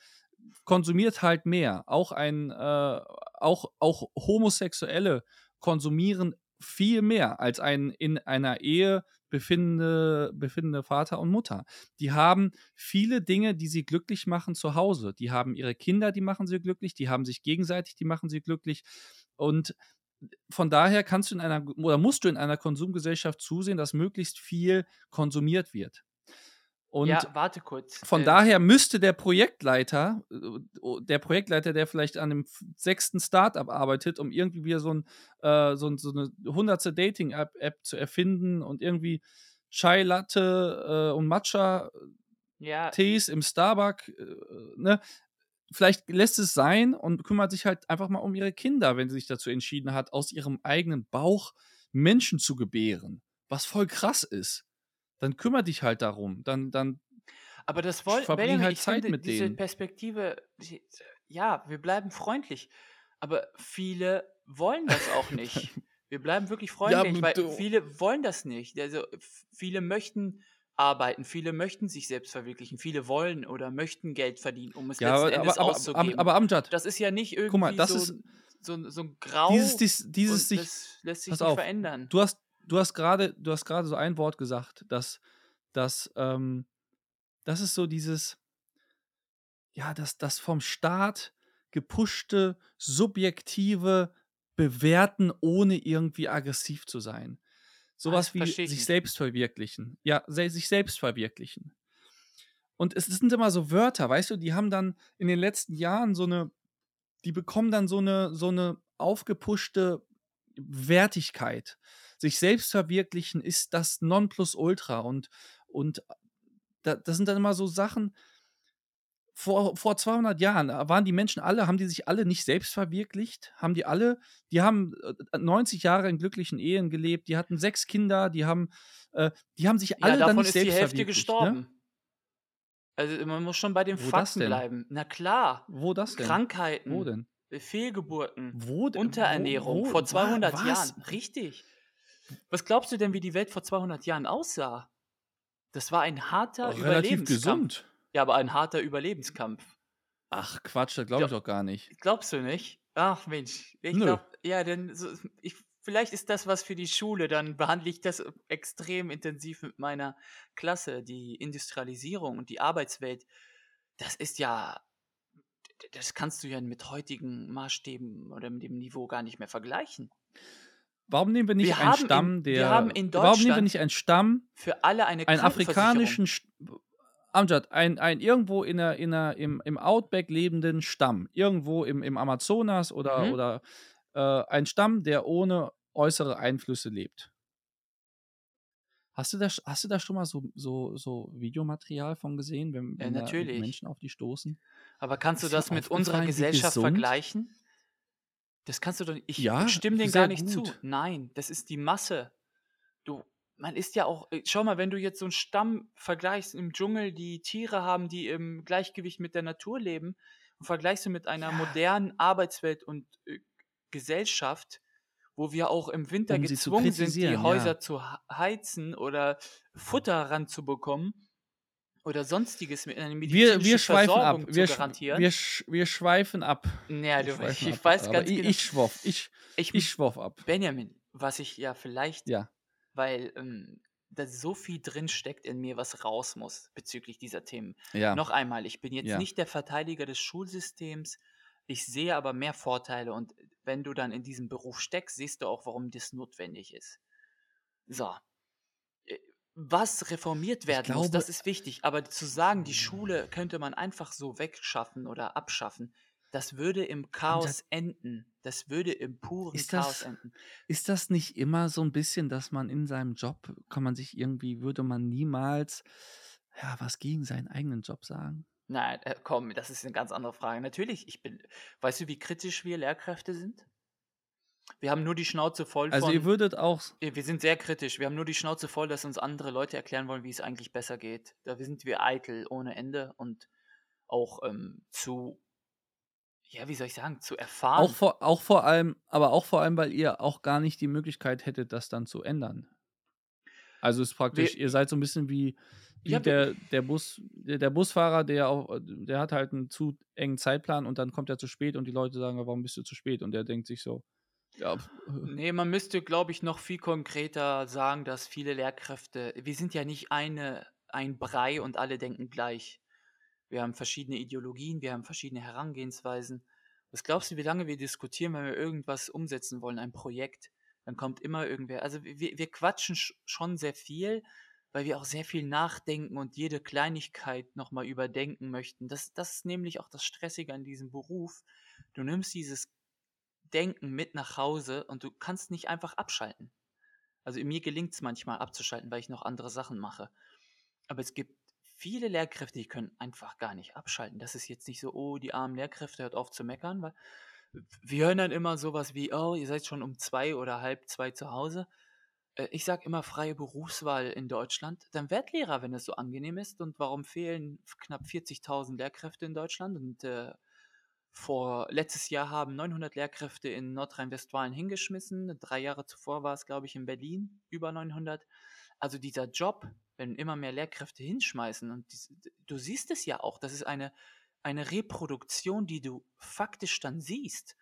konsumiert halt mehr. Auch ein, äh, auch, auch Homosexuelle konsumieren viel mehr als ein in einer Ehe befindende, befindende Vater und Mutter. Die haben viele Dinge, die sie glücklich machen zu Hause. Die haben ihre Kinder, die machen sie glücklich, die haben sich gegenseitig, die machen sie glücklich. Und von daher kannst du in einer oder musst du in einer Konsumgesellschaft zusehen, dass möglichst viel konsumiert wird. Und ja, warte kurz. Von äh, daher müsste der Projektleiter, äh, der Projektleiter, der vielleicht an einem sechsten Startup arbeitet, um irgendwie wieder so, ein, äh, so, so eine hundertste Dating-App zu erfinden und irgendwie Chai Latte äh, und Matcha ja. Tees im Starbucks, äh, ne? Vielleicht lässt es sein und kümmert sich halt einfach mal um ihre Kinder, wenn sie sich dazu entschieden hat, aus ihrem eigenen Bauch Menschen zu gebären. Was voll krass ist dann kümmere dich halt darum. Dann, dann aber das wollen verbring halt Zeit finde, mit diese denen. Perspektive, ja, wir bleiben freundlich, aber viele wollen das auch nicht. wir bleiben wirklich freundlich, ja, weil viele wollen das nicht. Also viele möchten arbeiten, viele möchten sich selbst verwirklichen, viele wollen oder möchten Geld verdienen, um es ja, letzten aber, Endes aber, auszugeben. Aber, aber Amjad, das ist ja nicht irgendwie guck mal, das so, ist, so, so ein Grau. Dieses, dieses, dieses sich, das lässt sich nicht auf, verändern. Du hast, du hast gerade, du hast gerade so ein Wort gesagt, dass, dass, ähm, das ist so dieses, ja, das, das vom Staat gepushte, subjektive Bewerten, ohne irgendwie aggressiv zu sein. Sowas ah, wie sich nicht. selbst verwirklichen. Ja, se sich selbst verwirklichen. Und es sind immer so Wörter, weißt du, die haben dann in den letzten Jahren so eine, die bekommen dann so eine, so eine aufgepushte Wertigkeit sich selbst verwirklichen ist das Nonplusultra und, und da, das sind dann immer so Sachen, vor, vor 200 Jahren äh, waren die Menschen alle, haben die sich alle nicht selbst verwirklicht? Haben die alle, die haben 90 äh, Jahre in glücklichen Ehen gelebt, die hatten sechs Kinder, die haben, äh, die haben sich ja, alle dann nicht selbst verwirklicht. ist die Hälfte gestorben. Ne? Also man muss schon bei den Wo Fakten bleiben. Na klar. Wo das denn? Krankheiten. Wo denn? Fehlgeburten. Wo denn? Unterernährung. Wo, wo, vor 200 was? Jahren. Richtig. Was glaubst du denn, wie die Welt vor 200 Jahren aussah? Das war ein harter Relativ Überlebenskampf. gesund. Ja, aber ein harter Überlebenskampf. Ach Quatsch, das glaube ich doch gar nicht. Glaubst du nicht? Ach Mensch, ich glaube, ja, denn so, ich, vielleicht ist das was für die Schule, dann behandle ich das extrem intensiv mit meiner Klasse, die Industrialisierung und die Arbeitswelt. das ist ja das kannst du ja mit heutigen Maßstäben oder mit dem Niveau gar nicht mehr vergleichen. Warum nehmen wir nicht Wir einen haben in Stamm, wir haben der in warum nehmen wir Deutschland nicht einen Stamm für alle eine einen afrikanischen Amjad, ein ein irgendwo in der in der im im Outback lebenden Stamm, irgendwo im im Amazonas oder Mhm. oder, äh, ein Stamm, der ohne äußere Einflüsse lebt. Hast du da hast du da schon mal so so so Videomaterial von gesehen, wenn Ja, wenn da natürlich. Menschen auf die stoßen? Aber kannst du dir das mit unserer Gesellschaft vergleichen? Das kannst du doch nicht ich Ja, stimme dem sehr gar nicht zu. gut. Nein, das ist die Masse. Du man ist ja auch äh, schau mal, wenn du jetzt so 'n Stamm vergleichst im Dschungel, die Tiere haben, die im Gleichgewicht mit der Natur leben und vergleichst du mit einer Ja. modernen Arbeitswelt und, äh, Gesellschaft, wo wir auch im Winter Um zu gezwungen sind, die Häuser ja. zu heizen oder Futter ranzubekommen oder Sonstiges mit einer Wir medizinische wir schweifen ab. Versorgung zu Wir garantieren. wir wir schweifen ab. Ja, Wir du ich ab. weiß ganz genau. ich schwoff ich Ich ich schwoff ab. Benjamin, was ich ja vielleicht Ja. weil, ähm, da so viel drinsteckt in mir, was raus muss bezüglich dieser Themen. Ja. Noch einmal, ich bin jetzt Ja. nicht der Verteidiger des Schulsystems. Ich sehe aber mehr Vorteile und wenn du dann in diesem Beruf steckst, siehst du auch, warum das notwendig ist. So. Was reformiert werden muss, das glaube ist wichtig. Aber zu sagen, die Schule könnte man einfach so wegschaffen oder abschaffen, das würde im Chaos enden. Das würde im puren Ist Chaos das enden. ist das nicht immer so 'n bisschen, dass man in seinem Job kann man sich irgendwie würde man niemals, ja, was gegen seinen eigenen Job sagen? Nein, äh, komm, das ist 'ne ganz andere Frage. Natürlich, ich bin weißt du, wie kritisch wir Lehrkräfte sind? Wir haben nur die Schnauze voll Also, ihr würdet auch wir sind sehr kritisch. Wir haben nur die Schnauze voll, dass uns andere Leute erklären wollen, wie es eigentlich besser geht. Da sind wir eitel ohne Ende und auch, ähm, zu ja, wie soll ich sagen, zu auch erfahren. vor auch vor allem aber auch vor allem, weil ihr auch gar nicht die Möglichkeit hättet, das dann zu ändern. Also, ist praktisch Wir ihr seid so 'n bisschen wie wie Ja, der der Bus der der Busfahrer, der auch der hat halt 'n zu engen Zeitplan und dann kommt er zu spät und die Leute sagen: „Ja, warum bist du zu spät?“ Und der denkt sich so: „Ja, äh“ Ne, man müsste, glaube ich, noch viel konkreter sagen, dass viele Lehrkräfte wir sind ja nicht eine ein Brei und alle denken gleich. Wir haben verschiedene Ideologien, wir haben verschiedene Herangehensweisen. Was glaubst du, wie lange wir diskutieren, wenn wir irgendwas umsetzen wollen, ein Projekt? Dann kommt immer irgendwer also, wir wir quatschen sch schon sehr viel, weil wir auch sehr viel nachdenken und jede Kleinigkeit noch mal überdenken möchten. Das das ist nämlich auch das Stressige an diesem Beruf. Du nimmst dieses Denken mit nach Hause und du kannst nicht einfach abschalten. Also, mir gelingt's manchmal abzuschalten, weil ich noch andere Sachen mache. Aber es gibt viele Lehrkräfte, die können einfach gar nicht abschalten. Das ist jetzt nicht so: „Oh, die armen Lehrkräfte, hört auf zu meckern“, weil wir hören dann immer so was wie: „Oh, ihr seid schon um 2 oder 1:30 zu Hause.“ Äh, ich sage immer freie Berufswahl in Deutschland. Dann werd Lehrer, wenn es so angenehm ist. Und warum fehlen knapp 40.000 Lehrkräfte in Deutschland? Und, äh, vor letztes Jahr haben 900 Lehrkräfte in Nordrhein-Westfalen hingeschmissen. 3 Jahre zuvor war es, glaube ich, in Berlin über 900. Also, dieser Job, wenn immer mehr Lehrkräfte hinschmeißen und dies du siehst es ja auch, das ist eine eine Reproduktion, die du faktisch dann siehst.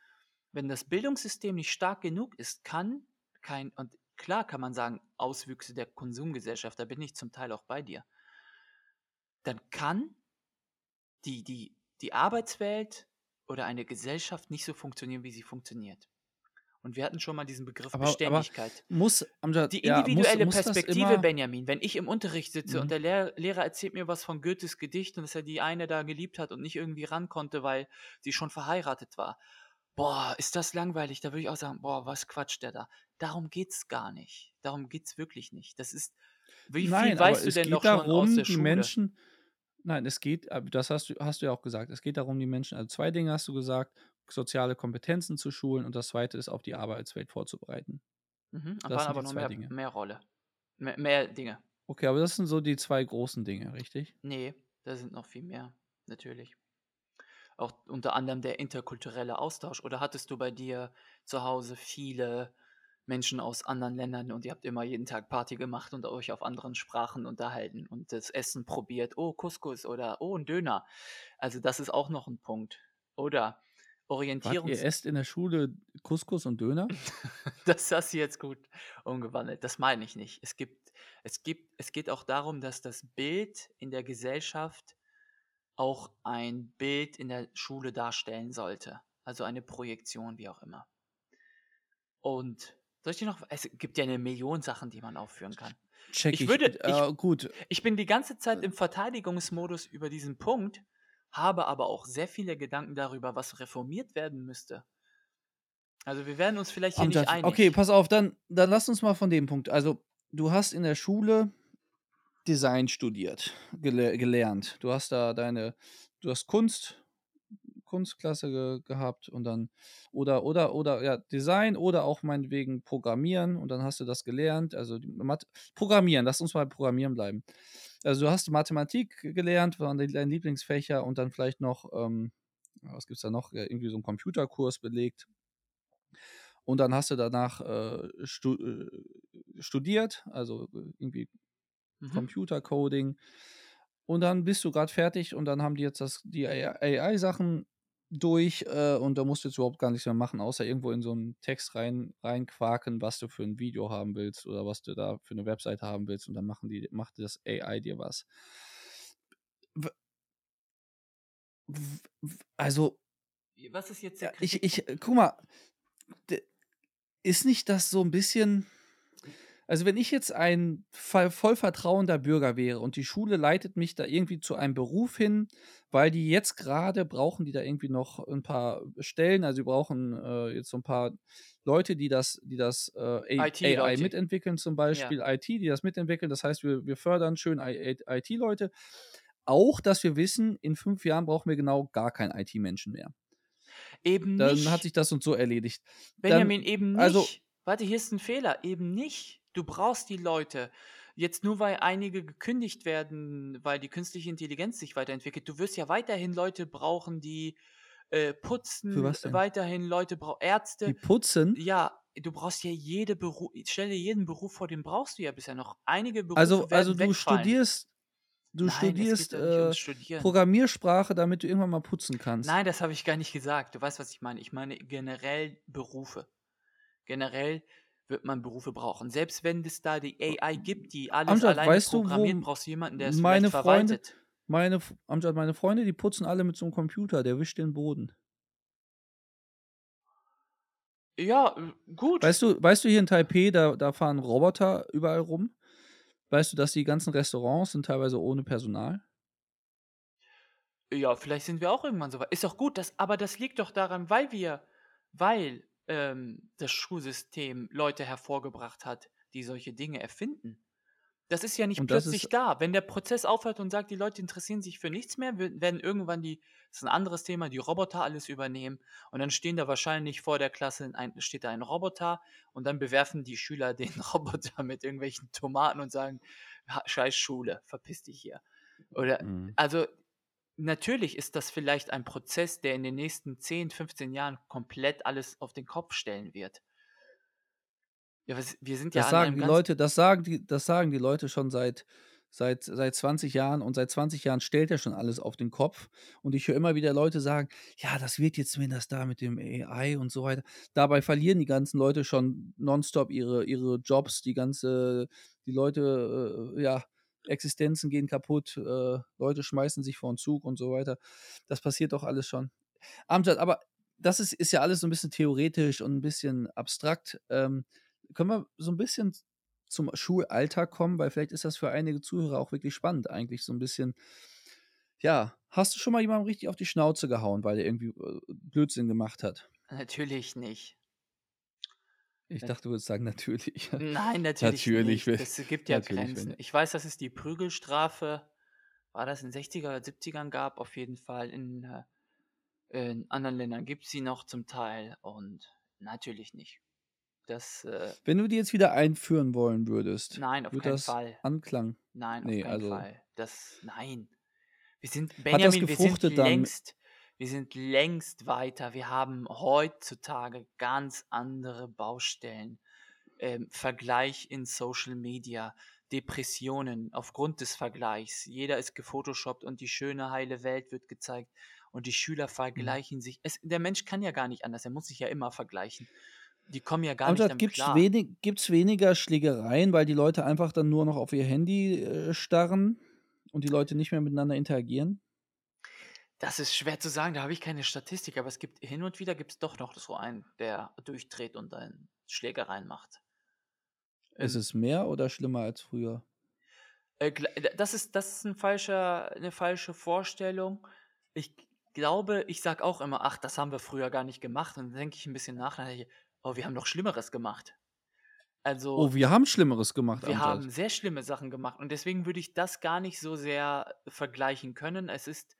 Wenn das Bildungssystem nicht stark genug ist, kann kein und klar kann man sagen, Auswüchse der Konsumgesellschaft, da bin ich zum Teil auch bei dir. Dann kann die die die Arbeitswelt oder eine Gesellschaft nicht so funktionieren, wie sie funktioniert. Und wir hatten schon mal diesen Begriff Aber aber Beständigkeit. muss Amjad Die ja, muss individuelle muss Perspektive, Benjamin, wenn ich im Unterricht sitze und Mhm. der Lehr Lehrer erzählt mir was von Goethes Gedicht und dass er die eine da geliebt hat und nicht irgendwie ran konnte, weil sie schon verheiratet war. Boah, ist das langweilig. Da würde ich auch sagen: „Boah, was quatscht der da?“ Darum geht's gar nicht. Darum geht's wirklich nicht. Das ist wie viel Nein, aber weißt du denn noch schon aus darum, der die Schule? Menschen nein, es geht ab das hast du hast du ja auch gesagt. Es geht darum, die Menschen also, 2 Dinge hast du gesagt, soziale Kompetenzen zu schulen und das Zweite ist, auf die Arbeitswelt vorzubereiten. Mhm, Das waren aber 2 mehr Dinge. mehr Rolle. Me mehr Dinge. Okay, aber das sind so die 2 großen Dinge, richtig? Ne, da sind noch viel mehr, natürlich. Auch unter anderem der interkulturelle Austausch. Oder hattest du bei dir zu Hause viele Menschen aus anderen Ländern und ihr habt immer jeden Tag Party gemacht und euch auf anderen Sprachen unterhalten und das Essen probiert? Oh, Couscous oder oh, 'n Döner. Also, das ist auch noch 'n Punkt. Oder Wart, Orientierungs ihr esst in der Schule Couscous und Döner? Das hast du jetzt gut umgewandelt. Das meine ich nicht. Es gibt es gibt es geht auch darum, dass das Bild in der Gesellschaft auch ein Bild in der Schule darstellen sollte. Also eine Projektion, wie auch immer. Und soll ich dir noch, es gibt ja eine Million Sachen, die man aufführen kann. Check Ich ich. würde, ich, Äh, gut. ich bin die ganze Zeit im Verteidigungsmodus über diesen Punkt, habe aber auch sehr viele Gedanken darüber, was reformiert werden müsste. Also wir werden uns vielleicht hier nicht okay, einig. pass auf, dann, dann lass uns mal von dem Punkt. Also, du hast in der Schule Design studiert, gele gelernt. Du hast da deine, du hast Kunst, Kunstklasse ge gehabt und dann oder oder oder ja, Design oder auch meinetwegen Programmieren und dann hast du das gelernt. Also Math Programmieren, lass uns mal Programmieren bleiben. Also du hast Mathematik gelernt, waren de deine Lieblingsfächer und dann vielleicht noch, ähm, was gibt's da noch? Ja, irgendwie so 'n Computerkurs belegt. Und dann hast du danach, äh, stu äh, studiert, also irgendwie Mhm. Computercoding. Und dann bist du grad fertig und dann haben die jetzt das die AI-Sachen durch, äh, und da musst du jetzt überhaupt gar nichts mehr machen, außer irgendwo in so 'n Text rein reinquaken, was du für 'n Video haben willst oder was du da für 'ne Webseite haben willst und dann machen die macht das AI dir was. Also Was ist jetzt der ja, ich ich guck mal, ist nicht das so 'n bisschen also, wenn ich jetzt ein voll vertrauender Bürger wäre und die Schule leitet mich da irgendwie zu einem Beruf hin, weil die jetzt grade brauchen die da irgendwie noch 'n paar Stellen. Also, die brauchen, äh, jetzt so 'n paar Leute, die das die das, äh, A AI IT-Leute. mitentwickeln, zum Ja. Beispiel IT, die das mitentwickeln. Das heißt, wir wir fördern schön IT-Leute. Auch, dass wir wissen, in 5 Jahren brauchen wir genau gar keinen IT-Menschen mehr. Eben Dann hat nicht. sich das und so erledigt. Benjamin, Dann eben also nicht. Warte, hier ist 'n Fehler. Eben nicht. Du brauchst die Leute. Jetzt nur weil einige gekündigt werden, weil die künstliche Intelligenz sich weiterentwickelt. Du wirst ja weiterhin Leute brauchen, die, äh, Für putzen, was denn? weiterhin Leute brau Die Ärzte. putzen? Ja, du brauchst ja jede Beru stell dir jeden Beruf vor, den brauchst du ja bisher noch. Einige Also Berufe also, werden du wegfallen. studierst du Nein, studierst, äh. Programmiersprache, damit du irgendwann mal putzen kannst? Nein, das habe ich gar nicht gesagt. Du weißt, was ich meine. Ich meine generell Berufe. Generell wird man Berufe brauchen. Selbst wenn es da die AI gibt, die alles Amjad, alleine weißt du, programmiert, brauchst du jemanden, der es meine Freunde verwaltet. meine Amjad, meine Freunde, die putzen alle mit so 'nem Computer, der wischt den Boden. Ja, äh, gut. Weißt du weißt du, hier in Taipeh, da da fahren Roboter überall rum? Weißt du, dass die ganzen Restaurants sind teilweise ohne Personal? Ja, vielleicht sind wir auch irgendwann so weit. Ist doch gut, das aber das liegt doch daran, weil wir weil, ähm, das Schulsystem Leute hervorgebracht hat, die solche Dinge erfinden. Das ist ja nicht plötzlich da. Wenn der Prozess aufhört und sagt, die Leute interessieren sich für nichts mehr, we werden irgendwann die das ist 'n anderes Thema, die Roboter alles übernehmen und dann stehen da wahrscheinlich vor der Klasse ein steht da ein Roboter und dann bewerfen die Schüler den Roboter mit irgendwelchen Tomaten und sagen: „Ha scheiß Schule, verpiss dich hier.“ Oder Mhm. also, natürlich ist das vielleicht ein Prozess, der in den nächsten 10, 15 Jahren komplett alles auf den Kopf stellen wird. Ja, was wir sind ja Das sagen die Leute das sagen die das sagen die Leute schon seit seit seit 20 Jahren und seit 20 Jahren stellt er schon alles auf den Kopf. Und ich höre immer wieder Leute sagen: „Ja, das wird jetzt, wenn das da mit dem AI und so weiter“ Dabei verlieren die ganzen Leute schon nonstop ihre ihre Jobs, die ganze die Leute, äh, ja, Existenzen gehen kaputt, äh, Leute schmeißen sich vor 'n Zug und so weiter. Das passiert doch alles schon. Amjad, aber das ist ist ja alles so 'n bisschen theoretisch und 'n bisschen abstrakt. Ähm, können wir so 'n bisschen zum Schulalltag kommen, weil vielleicht ist das für einige Zuhörer auch wirklich spannend eigentlich so 'n bisschen ja, hast du schon mal jemandem richtig auf die Schnauze gehauen, weil der irgendwie, äh, Blödsinn gemacht hat? Natürlich nicht. Ich dachte, du würdest sagen: „Natürlich.“ Nein, natürlich Natürlich, nicht. Das gibt ja Grenzen. Ich weiß, dass es die Prügelstrafe war das in 60er oder 70ern gab, auf jeden Fall in, äh in anderen Ländern gibt's sie noch zum Teil und natürlich nicht. Das, äh Wenn du die jetzt wieder einführen wollen würdest, Nein, auf keinen das Fall. Anklang Nein, auf ne, keinen also Fall. Das nein. Wir sind Hat das Benjamin, wir sind gefruchtet dann? längst wir sind längst weiter. Wir haben heutzutage ganz andere Baustellen. Ähm, Vergleich in Social Media, Depressionen aufgrund des Vergleichs. Jeder ist gefotoshoppt und die schöne, heile Welt wird gezeigt und die Schüler Mhm. vergleichen sich. Es der Mensch kann ja gar nicht anders, er muss sich ja immer vergleichen. Die kommen ja gar nicht Amjad, damit gibt's klar. wenig gibt's weniger Schlägereien, weil die Leute einfach dann nur noch auf ihr Handy, äh, starren und die Leute nicht mehr miteinander interagieren? Das ist schwer zu sagen, da habe ich keine Statistik, aber es gibt hin und wieder gibt es doch noch so einen, der durchdreht und dann Schlägereien macht. Ist Ähm, es mehr oder schlimmer als früher? äh, das ist, das ist ein falscher, eine falsche Vorstellung. Ich glaube, ich sage auch immer, ach, das haben wir früher gar nicht gemacht. Und dann denke ich ein bisschen nach, dann denke ich, oh, wir haben noch Schlimmeres gemacht. Also, Oh, wir haben Schlimmeres gemacht, wir haben sehr schlimme Sachen gemacht. Und deswegen würde ich das gar nicht so sehr vergleichen können. Es ist,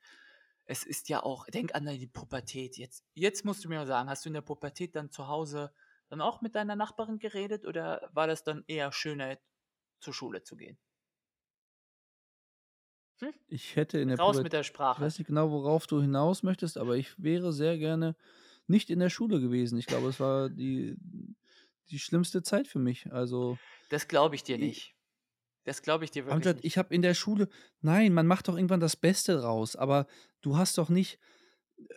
es ist ja auch, denk an die Pubertät. Jetzt, jetzt musst du mir mal sagen, hast du in der Pubertät dann zu Hause dann auch mit deiner Nachbarin geredet oder war das dann eher schöner, zur Schule zu gehen? Hm? Ich hätte in der Raus Pubertät, mit der ich Sprache. weiß nicht genau, worauf du hinaus möchtest, aber ich wäre sehr gerne nicht in der Schule gewesen. Ich glaube, es war die, die schlimmste Zeit für mich. Also, Das glaube ich dir ich, nicht. Das glaube ich dir wirklich Amjad, ich habe in der Schule, nein, man macht doch irgendwann das Beste raus, aber du hast doch nicht,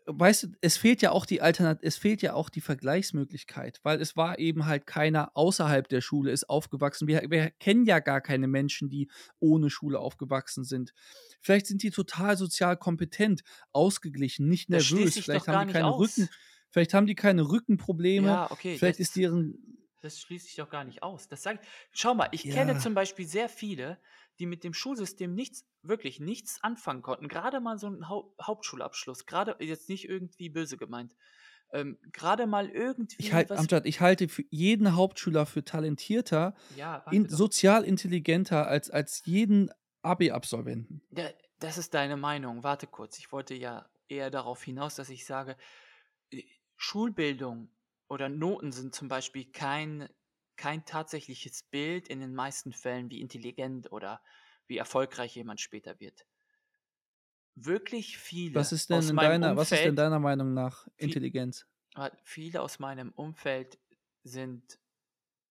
weißt du, es fehlt ja auch die Alternat es fehlt ja auch die Vergleichsmöglichkeit, weil es war eben halt keiner außerhalb der Schule ist aufgewachsen. Wir, wir kennen ja gar keine Menschen, die ohne Schule aufgewachsen sind. Vielleicht sind die total sozial kompetent, ausgeglichen, nicht nervös, vielleicht haben die keine Rücken, vielleicht haben die keine Rückenprobleme, Ja, okay, vielleicht ist deren, das schließt sich doch gar nicht aus. Das sag, schau mal, ich kenne ja, zum Beispiel sehr viele, die mit dem Schulsystem nichts, wirklich nichts anfangen konnten. Gerade mal so einen Hau Hauptschulabschluss, gerade jetzt nicht irgendwie böse gemeint, ähm, gerade mal ich irgendwie halt, was, Amjad, ich halte für jeden Hauptschüler für talentierter, ja, in, sozial intelligenter als, als jeden Abi-Absolventen. Ja, das ist deine Meinung. Warte kurz. Ich wollte ja eher darauf hinaus, dass ich sage, äh, Schulbildung oder Noten sind zum Beispiel kein, kein tatsächliches Bild in den meisten Fällen, wie intelligent oder wie erfolgreich jemand später wird. Wirklich Was viele ist denn aus in deiner, was ist denn Umfeld, deiner Meinung nach Intelligenz? viele aus meinem Umfeld sind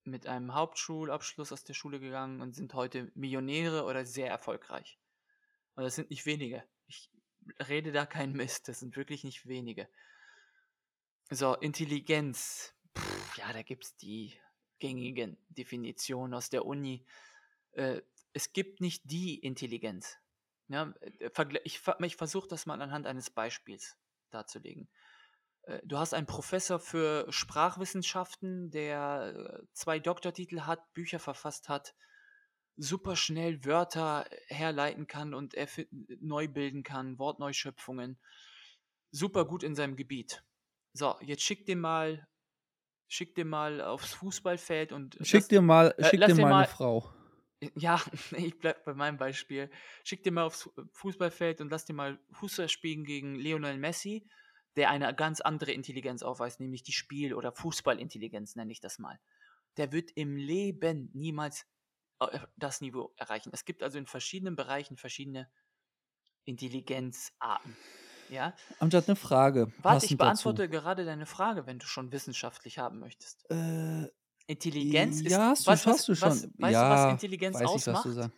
mit einem Hauptschulabschluss aus der Schule gegangen und sind heute Millionäre oder sehr erfolgreich. Und das sind nicht wenige. Ich rede da keinen Mist, das sind wirklich nicht wenige. So, Intelligenz. Pff, ja, da gibt es die gängigen Definitionen aus der Uni. Äh, es gibt nicht die Intelligenz. Ja, äh, vergle- ich ich versuche das mal anhand eines Beispiels darzulegen. Äh, Du hast einen Professor für Sprachwissenschaften, der äh, zwei Doktortitel hat, Bücher verfasst hat, super schnell Wörter herleiten kann und neu bilden kann, Wortneuschöpfungen. Super gut in seinem Gebiet. So, jetzt schick den mal, schick den mal aufs Fußballfeld und Schick lass, dir mal, äh, schick dir mal eine Frau. ja, ich bleib bei meinem Beispiel. Schick den mal aufs Fußballfeld und lass den mal Fußball spielen gegen Lionel Messi, der eine ganz andere Intelligenz aufweist, nämlich die Spiel- oder Fußballintelligenz, nenne ich das mal. Der wird im Leben niemals äh, das Niveau erreichen. Es gibt also in verschiedenen Bereichen verschiedene Intelligenzarten. Ja? Amjad, eine Frage Warte, ich passend dazu. beantworte gerade deine Frage, wenn du schon wissenschaftlich haben möchtest. Äh, Intelligenz ist, ja, hast du, was, was, hast du was, schon. weißt du, was Ja, Intelligenz weiß ich, was du ausmacht? sagst.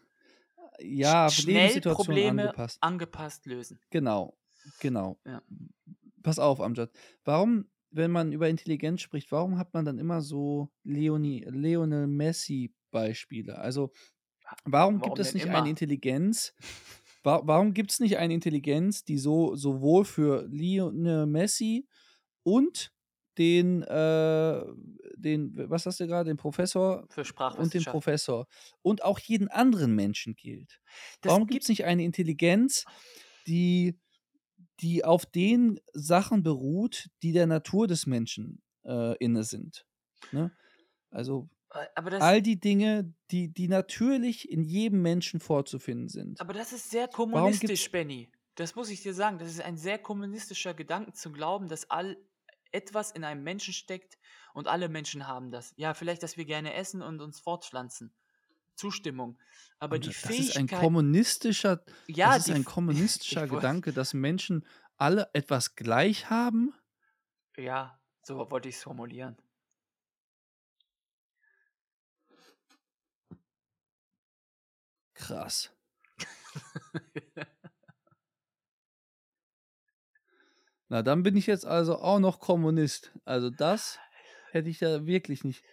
Sch- Ja, Schnell Probleme angepasst. angepasst lösen. Genau, genau. Ja. Pass auf, Amjad. Warum, wenn man über Intelligenz spricht, warum hat man dann immer so Leonie, Lionel Messi-Beispiele? Also, warum gibt Warum es denn nicht eine immer? Intelligenz? Wa warum gibt es nicht eine Intelligenz, die so sowohl für Lionel Messi und den, äh, den, was hast du gerade, den Professor Für und den. Professor und auch jeden anderen Menschen gilt? Das Warum gibt es nicht eine Intelligenz, die, die auf den Sachen beruht, die der Natur des Menschen äh, inne sind? Ne? Also all die Dinge, die, die natürlich in jedem Menschen vorzufinden sind. aber das ist sehr kommunistisch, Benny. Das muss ich dir sagen. Das ist ein sehr kommunistischer Gedanke zu glauben, dass all etwas in einem Menschen steckt und alle Menschen haben das. Ja, vielleicht, dass wir gerne essen und uns fortpflanzen. Zustimmung. Aber die Und das ist ein Fähigkeit, kommunistischer, ja, das ist die, ein kommunistischer Gedanke, dass Menschen alle etwas gleich haben? ja, so wollte ich es formulieren. Krass. Na, dann bin ich jetzt also auch noch Kommunist. Also das hätte ich ja wirklich nicht.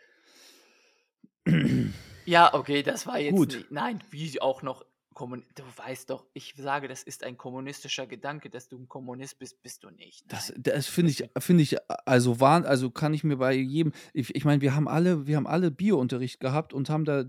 Ja, okay, das war jetzt Gut. nicht. Nein, wie auch noch Kommun du weißt doch, ich sage, das ist ein kommunistischer Gedanke, dass du ein Kommunist bist, bist du nicht. Das Nein. das finde ich finde ich, also wahn also kann ich mir bei jedem ich ich meine, wir haben alle wir haben alle Biounterricht gehabt und haben da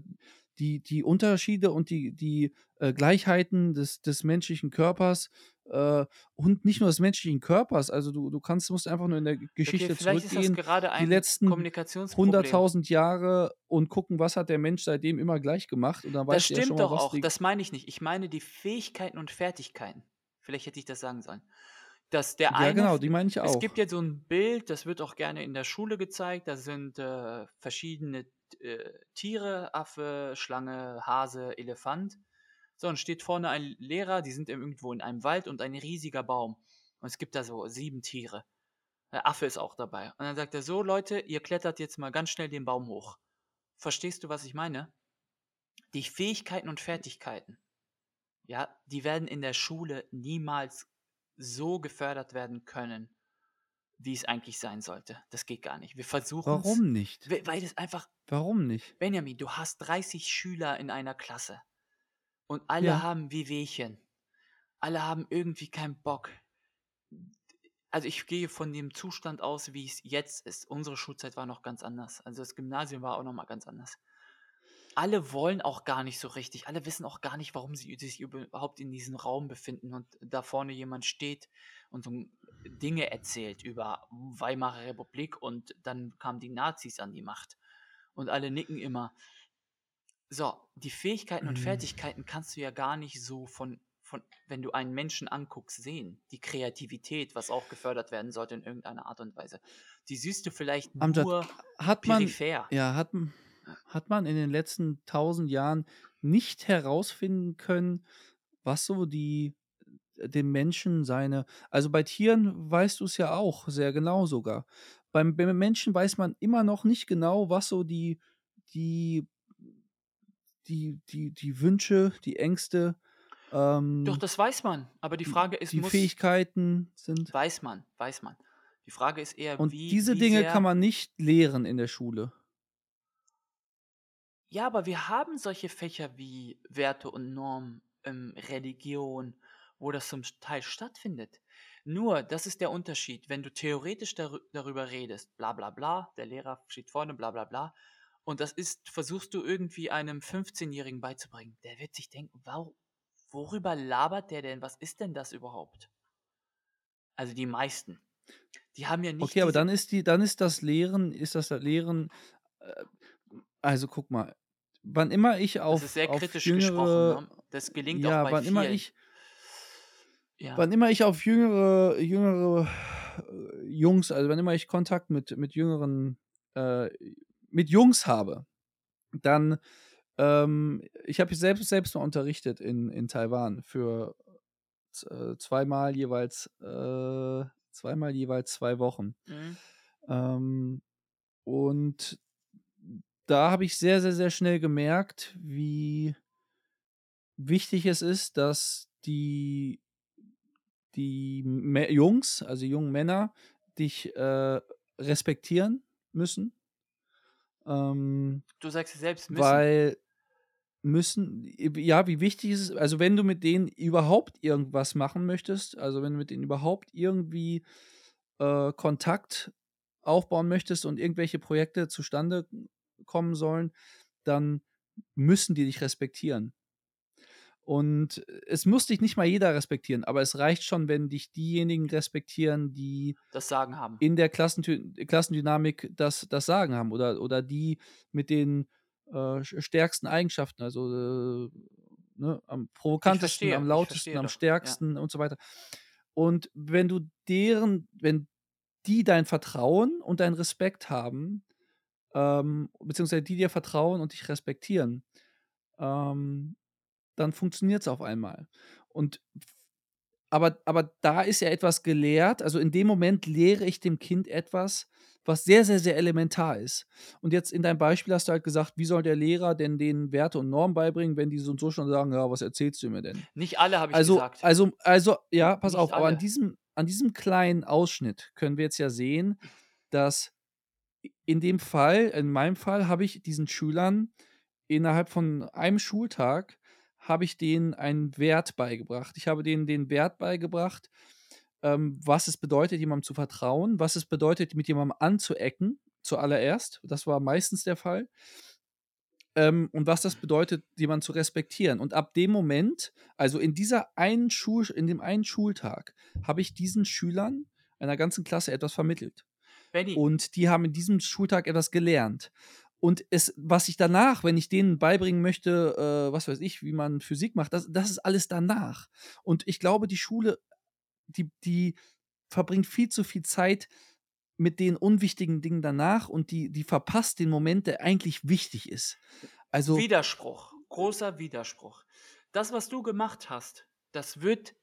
die die Unterschiede und die die, äh, Gleichheiten des des menschlichen Körpers, äh, und nicht nur des menschlichen Körpers, also du du kannst musst einfach nur in der Okay, Geschichte vielleicht ist das zurückgehen, gerade die ein letzten Kommunikationsproblem. 100.000 Jahre und gucken, was hat der Mensch seitdem immer gleich gemacht und dann Das du ja schon stimmt mal, doch was auch, das meine ich nicht. Ich meine die Fähigkeiten und Fertigkeiten. Vielleicht hätte ich das sagen sollen. Dass der Ja, eine genau, die meine ich es gibt auch. ja so 'n Bild, das wird auch gerne in der Schule gezeigt, da sind, äh, verschiedene, äh, Tiere, Affe, Schlange, Hase, Elefant. So, und steht vorne ein Lehrer, die sind irgendwo in einem Wald und ein riesiger Baum. Und es gibt da so 7 Tiere. Der Affe ist auch dabei. Und dann sagt er: „So Leute, ihr klettert jetzt mal ganz schnell den Baum hoch.“ Verstehst du, was ich meine? Die Fähigkeiten und Fertigkeiten, ja, die werden in der Schule niemals so gefördert werden können, wie es eigentlich sein sollte. Das geht gar nicht. Wir versuchen's, Warum nicht? we weil es einfach Warum nicht? Benjamin, du hast 30 Schüler in einer Klasse und alle Ja. haben Wehwehchen. Alle haben irgendwie keinen Bock. Also, ich gehe von dem Zustand aus, wie es jetzt ist. Unsere Schulzeit war noch ganz anders. Also, das Gymnasium war auch noch mal ganz anders. Alle wollen auch gar nicht so richtig. Alle wissen auch gar nicht, warum sie sich überhaupt in diesem Raum befinden und da vorne jemand steht und so Dinge erzählt über Weimarer Republik und dann kamen die Nazis an die Macht und alle nicken immer. So, die Fähigkeiten und Mhm. Fertigkeiten kannst du ja gar nicht so von von wenn du einen Menschen anguckst, sehen. Die Kreativität, was auch gefördert werden sollte in irgendeiner Art und Weise. Die siehst du vielleicht Amjad, nur hat man peripher. ja, hat m hat man in den letzten 1.000 Jahren nicht herausfinden können, was so die dem Menschen seine also bei Tieren weißt du's ja auch sehr genau sogar. Beim beim Menschen weiß man immer noch nicht genau, was so die die die die die Wünsche, die Ängste, Doch, ähm das weiß man. Aber die Frage ist, die muss Fähigkeiten sind. Weiß man, weiß man. Die Frage ist eher, Und wie diese wie Dinge kann man nicht lehren in der Schule. Ja, aber wir haben solche Fächer wie Werte und Normen, ähm, Religion, wo das zum Teil stattfindet. Nur, das ist der Unterschied, wenn du theoretisch darü darüber redest, bla bla bla, der Lehrer steht vorne, bla bla bla, und das ist versuchst du irgendwie einem 15-Jährigen beizubringen, der wird sich denken: „Wau worüber labert der denn? Was ist denn das überhaupt?“ Also, die meisten. Die haben ja nicht Okay, aber dann ist die dann ist das Lehren ist das Lehren äh, also guck mal, wann immer ich Das ist auf sehr auf kritisch gesprochen, jüngere ne? Das gelingt auch ja, bei wann immer vielen. ich Ja. wann immer ich auf jüngere jüngere, äh, Jungs also wann immer ich Kontakt mit mit jüngeren äh, mit Jungs habe, dann ähm, ich habe selbst selbst mal unterrichtet in in Taiwan für äh, zweimal jeweils äh, zweimal jeweils 2 Wochen. Mhm. Ähm, und da habe ich sehr, sehr, sehr schnell gemerkt, wie wichtig es ist, dass die die Jungs, also jungen Männer, dich, äh, respektieren müssen. Ähm, Du sagst ja selbst müssen. weil müssen ja, wie wichtig ist es also wenn du mit denen überhaupt irgendwas machen möchtest, also wenn du mit denen überhaupt irgendwie, äh, Kontakt aufbauen möchtest und irgendwelche Projekte zustande kommen sollen, dann müssen die dich respektieren. Und es muss dich nicht mal jeder respektieren, aber es reicht schon, wenn dich diejenigen respektieren, die Das Sagen haben. in der Klassendü Klassendynamik das das Sagen haben oder oder die mit den, äh, stärksten Eigenschaften, also, äh, ne, am provokantesten, am verstehe, ich lautesten, am doch, ja. stärksten und so weiter. Und wenn du deren wenn die dein Vertrauen und deinen Respekt haben, ähm, beziehungsweise die dir vertrauen und dich respektieren, ähm, dann funktioniert's auf einmal. Und aber aber da ist ja etwas gelehrt also in dem Moment lehre ich dem Kind etwas, was sehr, sehr, sehr elementar ist. Und jetzt in deinem Beispiel hast du halt gesagt: „Wie soll der Lehrer denn denen Werte und Normen beibringen, wenn die so und so schon sagen: ‚Ja, was erzählst du mir denn?‘“ Nicht alle, habe ich Also gesagt. also also ja, pass Nicht auf, aber an alle. diesem an diesem kleinen Ausschnitt können wir jetzt ja sehen, dass in dem Fall in meinem Fall habe ich diesen Schülern innerhalb von einem Schultag habe ich denen einen Wert beigebracht. Ich habe denen den Wert beigebracht, ähm, was es bedeutet, jemandem zu vertrauen, was es bedeutet, mit jemandem anzuecken, zuallererst. Das war meistens der Fall. Ähm, und was das bedeutet, jemanden zu respektieren. Und ab dem Moment, also in dieser einen Schul, in dem einen Schultag, habe ich diesen Schülern einer ganzen Klasse etwas vermittelt. Benny, Und die haben in diesem Schultag etwas gelernt. Und es, was ich danach, wenn ich denen beibringen möchte, äh, was weiß ich, wie man Physik macht, das, das ist alles danach. Und ich glaube, die Schule, die, die verbringt viel zu viel Zeit mit den unwichtigen Dingen danach und die, die verpasst den Moment, der eigentlich wichtig ist. Also, Widerspruch, großer Widerspruch. Das, was du gemacht hast, das wird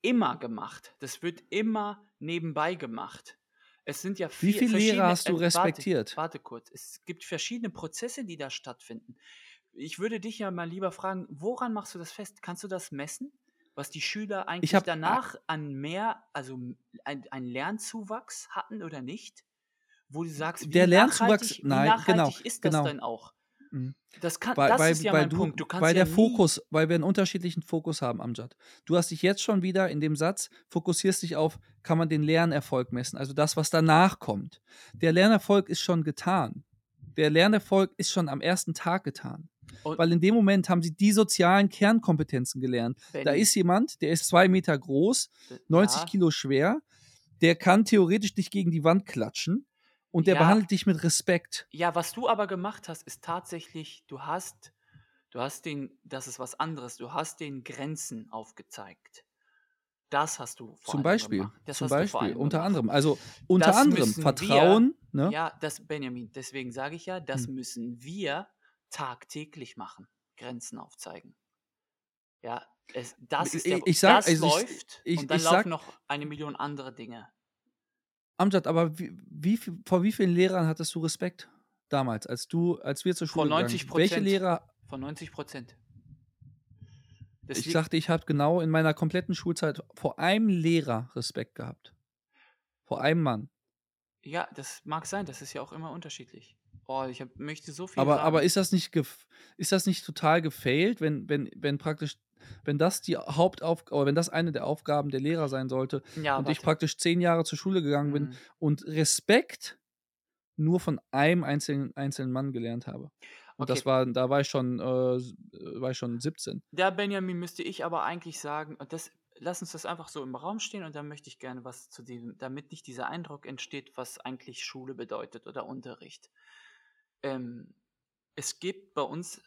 immer gemacht. Das wird immer nebenbei gemacht. Es sind ja wie vier viele Lehrer hast du äh, warte, respektiert? warte kurz. Es gibt verschiedene Prozesse, die da stattfinden. Ich würde dich ja mal lieber fragen, woran machst du das fest? Kannst du das messen? Was die Schüler eigentlich Ich habe danach an mehr, also ein, ein Lernzuwachs hatten oder nicht? Wo du sagst, wie der Lernzuwachs, nachhaltig, wie nein, genau, nachhaltig ist das genau. denn auch? Mhm. Das, kann, Weil, das weil, ist ja mein du, Punkt. Du kannst weil ja der. Fokus, weil wir einen unterschiedlichen Fokus haben, Amjad. Du hast dich jetzt schon wieder in dem Satz, fokussierst dich auf, kann man den Lernerfolg messen, also das, was danach kommt. Der Lernerfolg ist schon getan. Der Lernerfolg ist schon am ersten Tag getan. Und Weil in dem Moment haben sie die sozialen Kernkompetenzen gelernt. Da ist jemand, der ist zwei Meter groß, d- 90 ja, Kilo schwer, der kann theoretisch dich gegen die Wand klatschen und der ja, behandelt dich mit Respekt. ja, was du aber gemacht hast, ist tatsächlich, du hast, du hast den, das ist was anderes, du hast den Grenzen aufgezeigt. Das hast du vor Zum Beispiel, zum hast du vor Beispiel, allem unter gemacht. anderem. Also unter Das anderem müssen wir, Vertrauen, ne? ja, das, Benjamin, deswegen sage ich ja, das Hm. müssen wir tagtäglich machen. Grenzen aufzeigen. Ja, es, das ist der, Ich, ich sag, das also ich, läuft ich, und dann ich laufen noch eine Million andere Dinge. Amjad, aber wie, wie, vor wie vielen Lehrern hattest du Respekt damals, als du, als wir zur Von Schule gegangen 90 sind? Welche Prozent. Lehrer? Von 90 Prozent. Das Ich sagte, ich habe genau in meiner kompletten Schulzeit vor einem Lehrer Respekt gehabt. Vor einem Mann. ja, das mag sein, das ist ja auch immer unterschiedlich. Oh, ich hab, möchte so viel Aber, aber sagen. ist das nicht ist das nicht total gefailt, wenn, wenn, wenn praktisch, wenn das die Hauptaufgabe, oder wenn das eine der Aufgaben der Lehrer sein sollte Ja, und ich warte. praktisch zehn Jahre zur Schule gegangen bin Hm, und Respekt nur von einem einzelnen, einzelnen Mann gelernt habe. Und das Okay, war, da war ich schon, äh, äh, war ich schon 17. da Benjamin müsste ich aber eigentlich sagen, und das, lass uns das einfach so im Raum stehen und dann möchte ich gerne was zu diesem, damit nicht dieser Eindruck entsteht, was eigentlich Schule bedeutet oder Unterricht. Ähm, es gibt bei uns,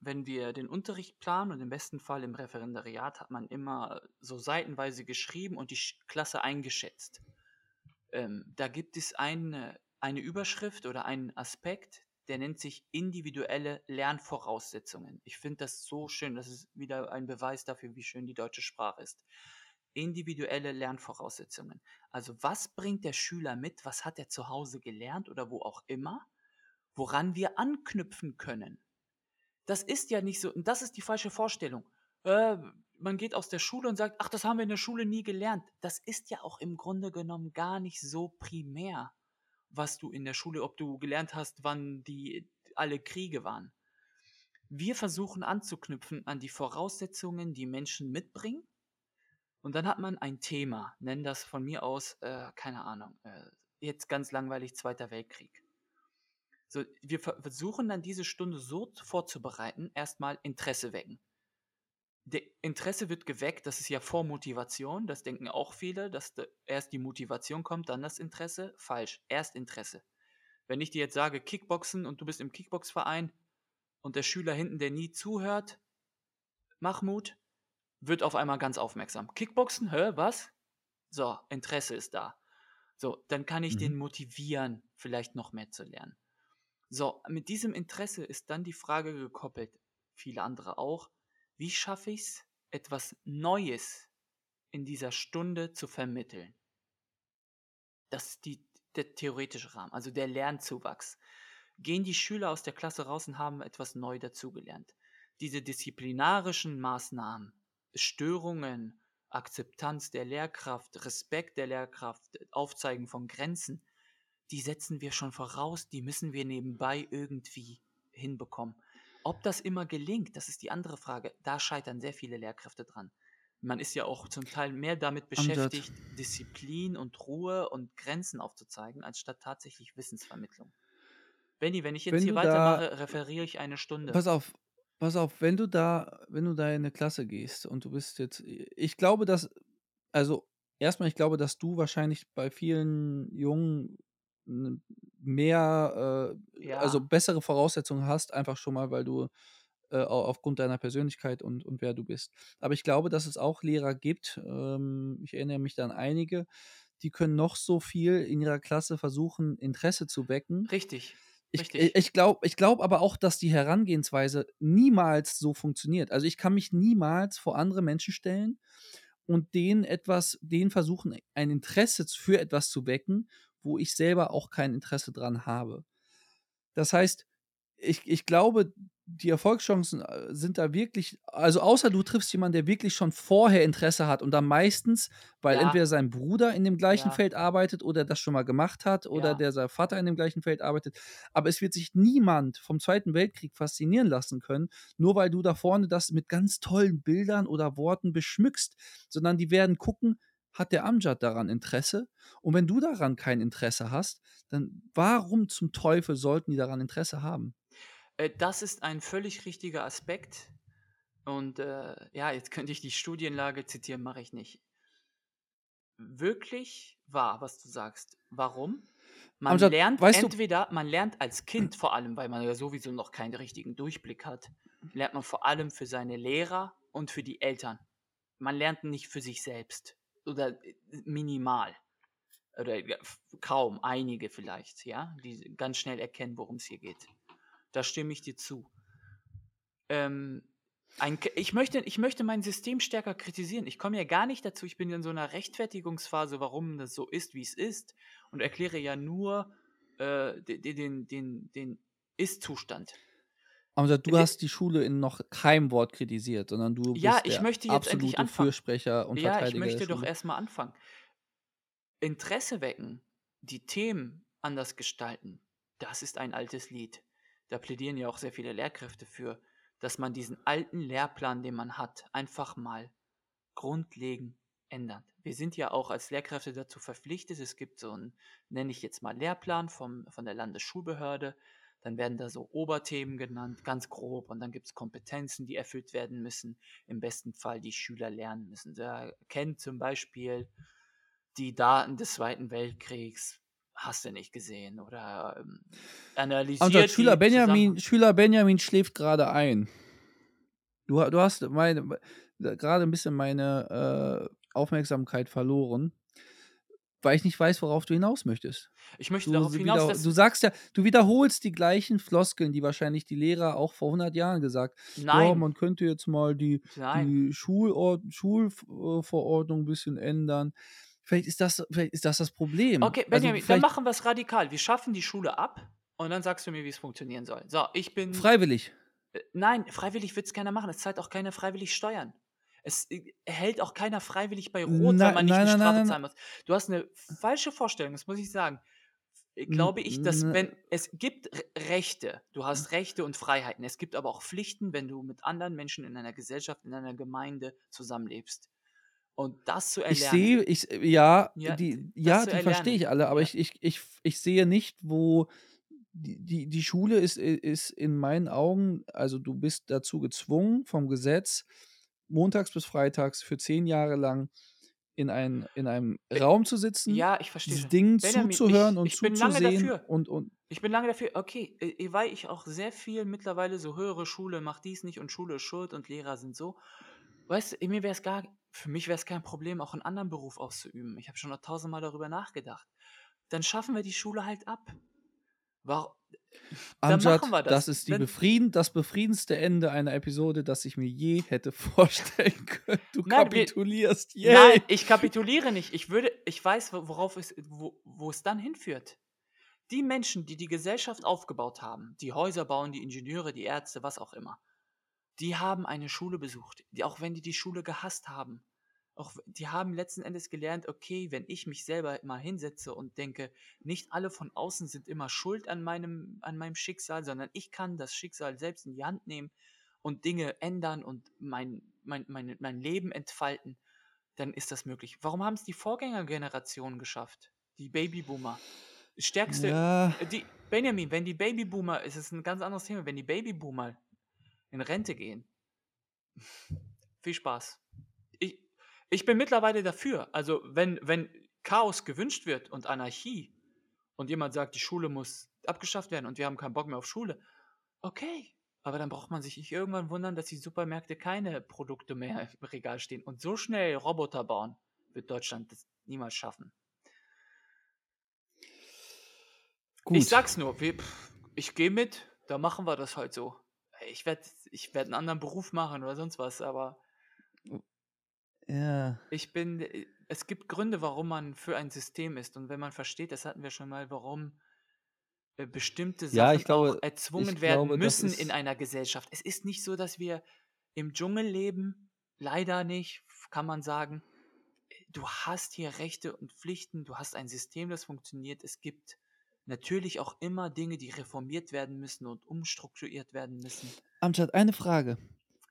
wenn wir den Unterricht planen und im besten Fall im Referendariat hat man immer so seitenweise geschrieben und die Klasse eingeschätzt. Ähm, da gibt es eine, eine Überschrift oder einen Aspekt, der nennt sich individuelle Lernvoraussetzungen. Ich finde das so schön, das ist wieder ein Beweis dafür, wie schön die deutsche Sprache ist. Individuelle Lernvoraussetzungen. Also was bringt der Schüler mit, was hat er zu Hause gelernt oder wo auch immer, woran wir anknüpfen können. Das ist ja nicht so, und das ist die falsche Vorstellung. Äh, man geht aus der Schule und sagt, ach, das haben wir in der Schule nie gelernt. Das ist ja auch im Grunde genommen gar nicht so primär, was du in der Schule, ob du gelernt hast, wann die alle Kriege waren. Wir versuchen anzuknüpfen an die Voraussetzungen, die Menschen mitbringen. Und dann hat man ein Thema, nennen das von mir aus, äh, keine Ahnung, äh, jetzt ganz langweilig Zweiter Weltkrieg. So, wir ver- versuchen dann diese Stunde so vorzubereiten, erstmal Interesse wecken. Der Interesse wird geweckt, das ist ja Vormotivation, das denken auch viele, dass da erst die Motivation kommt, dann das Interesse. Falsch, erst Interesse. Wenn ich dir jetzt sage Kickboxen und du bist im Kickboxverein und der Schüler hinten, der nie zuhört, Mahmoud, wird auf einmal ganz aufmerksam. Kickboxen, hä, was? So, Interesse ist da. So, dann kann ich den Mhm. motivieren, vielleicht noch mehr zu lernen. So, mit diesem Interesse ist dann die Frage gekoppelt, viele andere auch, wie schaffe ich es, etwas Neues in dieser Stunde zu vermitteln? Das ist die, der theoretische Rahmen, also der Lernzuwachs. Gehen die Schüler aus der Klasse raus und haben etwas neu dazugelernt. Diese disziplinarischen Maßnahmen, Störungen, Akzeptanz der Lehrkraft, Respekt der Lehrkraft, Aufzeigen von Grenzen, die setzen wir schon voraus, die müssen wir nebenbei irgendwie hinbekommen. Ob das immer gelingt, das ist die andere Frage. Da scheitern sehr viele Lehrkräfte dran. Man ist ja auch zum Teil mehr damit beschäftigt, Disziplin und Ruhe und Grenzen aufzuzeigen, anstatt tatsächlich Wissensvermittlung. Benny, wenn ich jetzt wenn hier weitermache, referiere ich eine Stunde. pass auf, pass auf, wenn du da, wenn du da in eine Klasse gehst und du bist jetzt, ich glaube, dass, also erstmal, ich glaube, dass du wahrscheinlich bei vielen Jungen mehr, äh, also Ja, bessere Voraussetzungen hast, einfach schon mal, weil du äh, au- aufgrund deiner Persönlichkeit und, und wer du bist. Aber ich glaube, dass es auch Lehrer gibt, ähm, ich erinnere mich da an einige, die können noch so viel in ihrer Klasse versuchen, Interesse zu wecken. richtig, Ich, richtig. ich glaube ich glaub aber auch, dass die Herangehensweise niemals so funktioniert. Also ich kann mich niemals vor andere Menschen stellen und denen etwas, denen versuchen, ein Interesse für etwas zu wecken, wo ich selber auch kein Interesse dran habe. Das heißt, ich, ich glaube, die Erfolgschancen äh, sind da wirklich, also außer du triffst jemanden, der wirklich schon vorher Interesse hat und dann meistens, weil Ja, entweder sein Bruder in dem gleichen ja, Feld arbeitet oder das schon mal gemacht hat oder ja. der sein Vater in dem gleichen Feld arbeitet. Aber es wird sich niemand vom Zweiten Weltkrieg faszinieren lassen können, nur weil du da vorne das mit ganz tollen Bildern oder Worten beschmückst, sondern die werden gucken, hat der Amjad daran Interesse? Und wenn du daran kein Interesse hast, dann warum zum Teufel sollten die daran Interesse haben? Äh, das ist ein völlig richtiger Aspekt. Und äh, ja, jetzt könnte ich die Studienlage zitieren, mache ich nicht. Wirklich wahr, was du sagst. Warum? Man Amjad, lernt weißt du, entweder, man lernt als Kind vor allem, weil man ja sowieso noch keinen richtigen Durchblick hat, lernt man vor allem für seine Lehrer und für die Eltern. Man lernt nicht für sich selbst oder äh, minimal oder kaum, einige vielleicht, ja, die ganz schnell erkennen, worum es hier geht. Da stimme ich dir zu. Ähm, ein, ich, möchte, ich möchte mein System stärker kritisieren. Ich komme ja gar nicht dazu, ich bin in so einer Rechtfertigungsphase, warum das so ist, wie es ist und erkläre ja nur äh, den, den, den Ist-Zustand. Amjad, du Le- hast die Schule in noch keinem Wort kritisiert, sondern du Ja, bist ich der möchte jetzt endlich anfangen. Fürsprecher und Ja, ich Verteidiger möchte doch erstmal anfangen. Interesse wecken, die Themen anders gestalten, das ist ein altes Lied. Da plädieren ja auch sehr viele Lehrkräfte für, dass man diesen alten Lehrplan, den man hat, einfach mal grundlegend ändert. Wir sind ja auch als Lehrkräfte dazu verpflichtet. Es gibt so einen, nenne ich jetzt mal Lehrplan vom, von der Landesschulbehörde. Dann werden da so Oberthemen genannt, ganz grob. Und dann gibt es Kompetenzen, die erfüllt werden müssen. Im besten Fall die Schüler lernen müssen. Da kennt zum Beispiel die Daten des Zweiten Weltkriegs, hast du nicht gesehen. Oder ähm, analysiert Schüler die Benjamin, Zusammenhänge. Schüler Benjamin schläft gerade ein. Du, du hast meine, gerade ein bisschen meine äh, Aufmerksamkeit verloren, weil ich nicht weiß, worauf du hinaus möchtest. Ich möchte Du, darauf hinaus, wieder, dass du sagst ja, du wiederholst die gleichen Floskeln, die wahrscheinlich die Lehrer auch vor 100 Jahren gesagt Ja, nein, man könnte jetzt mal die, die Schulord Schulverordnung ein bisschen ändern. Vielleicht ist das, vielleicht ist das das Problem. Okay, Also Benjamin, dann vielleicht machen wir es radikal. Wir schaffen die Schule ab und dann sagst du mir, wie es funktionieren soll. So, ich bin. freiwillig. Äh, Nein, freiwillig wird es keiner machen. Es zahlt auch keiner freiwillig Steuern. Es äh, hält auch keiner freiwillig bei Rot, weil Nein, man nicht nein, eine nein, Strafe zahlen muss. Du hast eine falsche Vorstellung, das muss ich sagen. Äh. Glaube ich, dass N- wenn es gibt Re- Rechte, du hast Rechte und Freiheiten. Es gibt aber auch Pflichten, wenn du mit anderen Menschen in einer Gesellschaft, in einer Gemeinde zusammenlebst. Und das zu Ich erlernen, sehe, ich, ja, ja, die, ja, die verstehe ich alle, aber ja. ich, ich, ich, ich sehe nicht, wo die, die, die Schule ist, ist in meinen Augen, also du bist dazu gezwungen vom Gesetz, montags bis freitags für zehn Jahre lang in, ein, in einem Be- Raum zu sitzen, Ja, ich verstehe. Dingen Benjamin, zuzuhören ich, und ich bin lange zuzusehen dafür. und, und Ich bin lange dafür. Okay, äh, weil ich auch sehr viel mittlerweile so höhere Schule macht dies nicht und Schule ist schuld und Lehrer sind so. Weißt du, mir wäre es gar, für mich wäre es kein Problem, auch einen anderen Beruf auszuüben. Ich habe schon noch tausendmal darüber nachgedacht. Dann schaffen wir die Schule halt ab. Warum? Amjad, machen wir das das. ist die befrieden, das befriedenste Ende einer Episode, das ich mir je hätte vorstellen können. Du nein, wir, kapitulierst, nein, ich kapituliere nicht. Ich würde, ich weiß, wo- worauf es, wo, wo es dann hinführt. Die Menschen, die die Gesellschaft aufgebaut haben, die Häuser bauen, die Ingenieure, die Ärzte, was auch immer, die haben eine Schule besucht, die, auch wenn die die Schule gehasst haben. Auch die haben letzten Endes gelernt, okay, wenn ich mich selber mal hinsetze und denke, nicht alle von außen sind immer schuld an meinem, an meinem Schicksal, sondern ich kann das Schicksal selbst in die Hand nehmen und Dinge ändern und mein, mein, mein, mein Leben entfalten, dann ist das möglich. Warum haben es die Vorgängergenerationen geschafft? Die Babyboomer. Stärkste, Ja, äh, die, Benjamin, wenn die Babyboomer, es ist ein ganz anderes Thema, wenn die Babyboomer in Rente gehen, viel Spaß. Ich, ich bin mittlerweile dafür. Also, wenn, wenn Chaos gewünscht wird und Anarchie und jemand sagt, die Schule muss abgeschafft werden und wir haben keinen Bock mehr auf Schule, okay. Aber dann braucht man sich nicht irgendwann wundern, dass die Supermärkte keine Produkte mehr im Regal stehen. Und so schnell Roboter bauen, wird Deutschland das niemals schaffen. Ich gut. sag's nur, wir, pff, ich gehe mit, da machen wir das halt so. Ich werde ich werd einen anderen Beruf machen oder sonst was, aber Ja. ich bin, äh, es gibt Gründe, warum man für ein System ist. Und wenn man versteht, das hatten wir schon mal, warum äh, bestimmte Ja, Sachen auch glaube, erzwungen werden glaube, müssen in einer Gesellschaft. Es ist nicht so, dass wir im Dschungel leben, leider nicht, kann man sagen. Du hast hier Rechte und Pflichten, du hast ein System, das funktioniert. Es gibt natürlich auch immer Dinge, die reformiert werden müssen und umstrukturiert werden müssen. Amjad, eine Frage.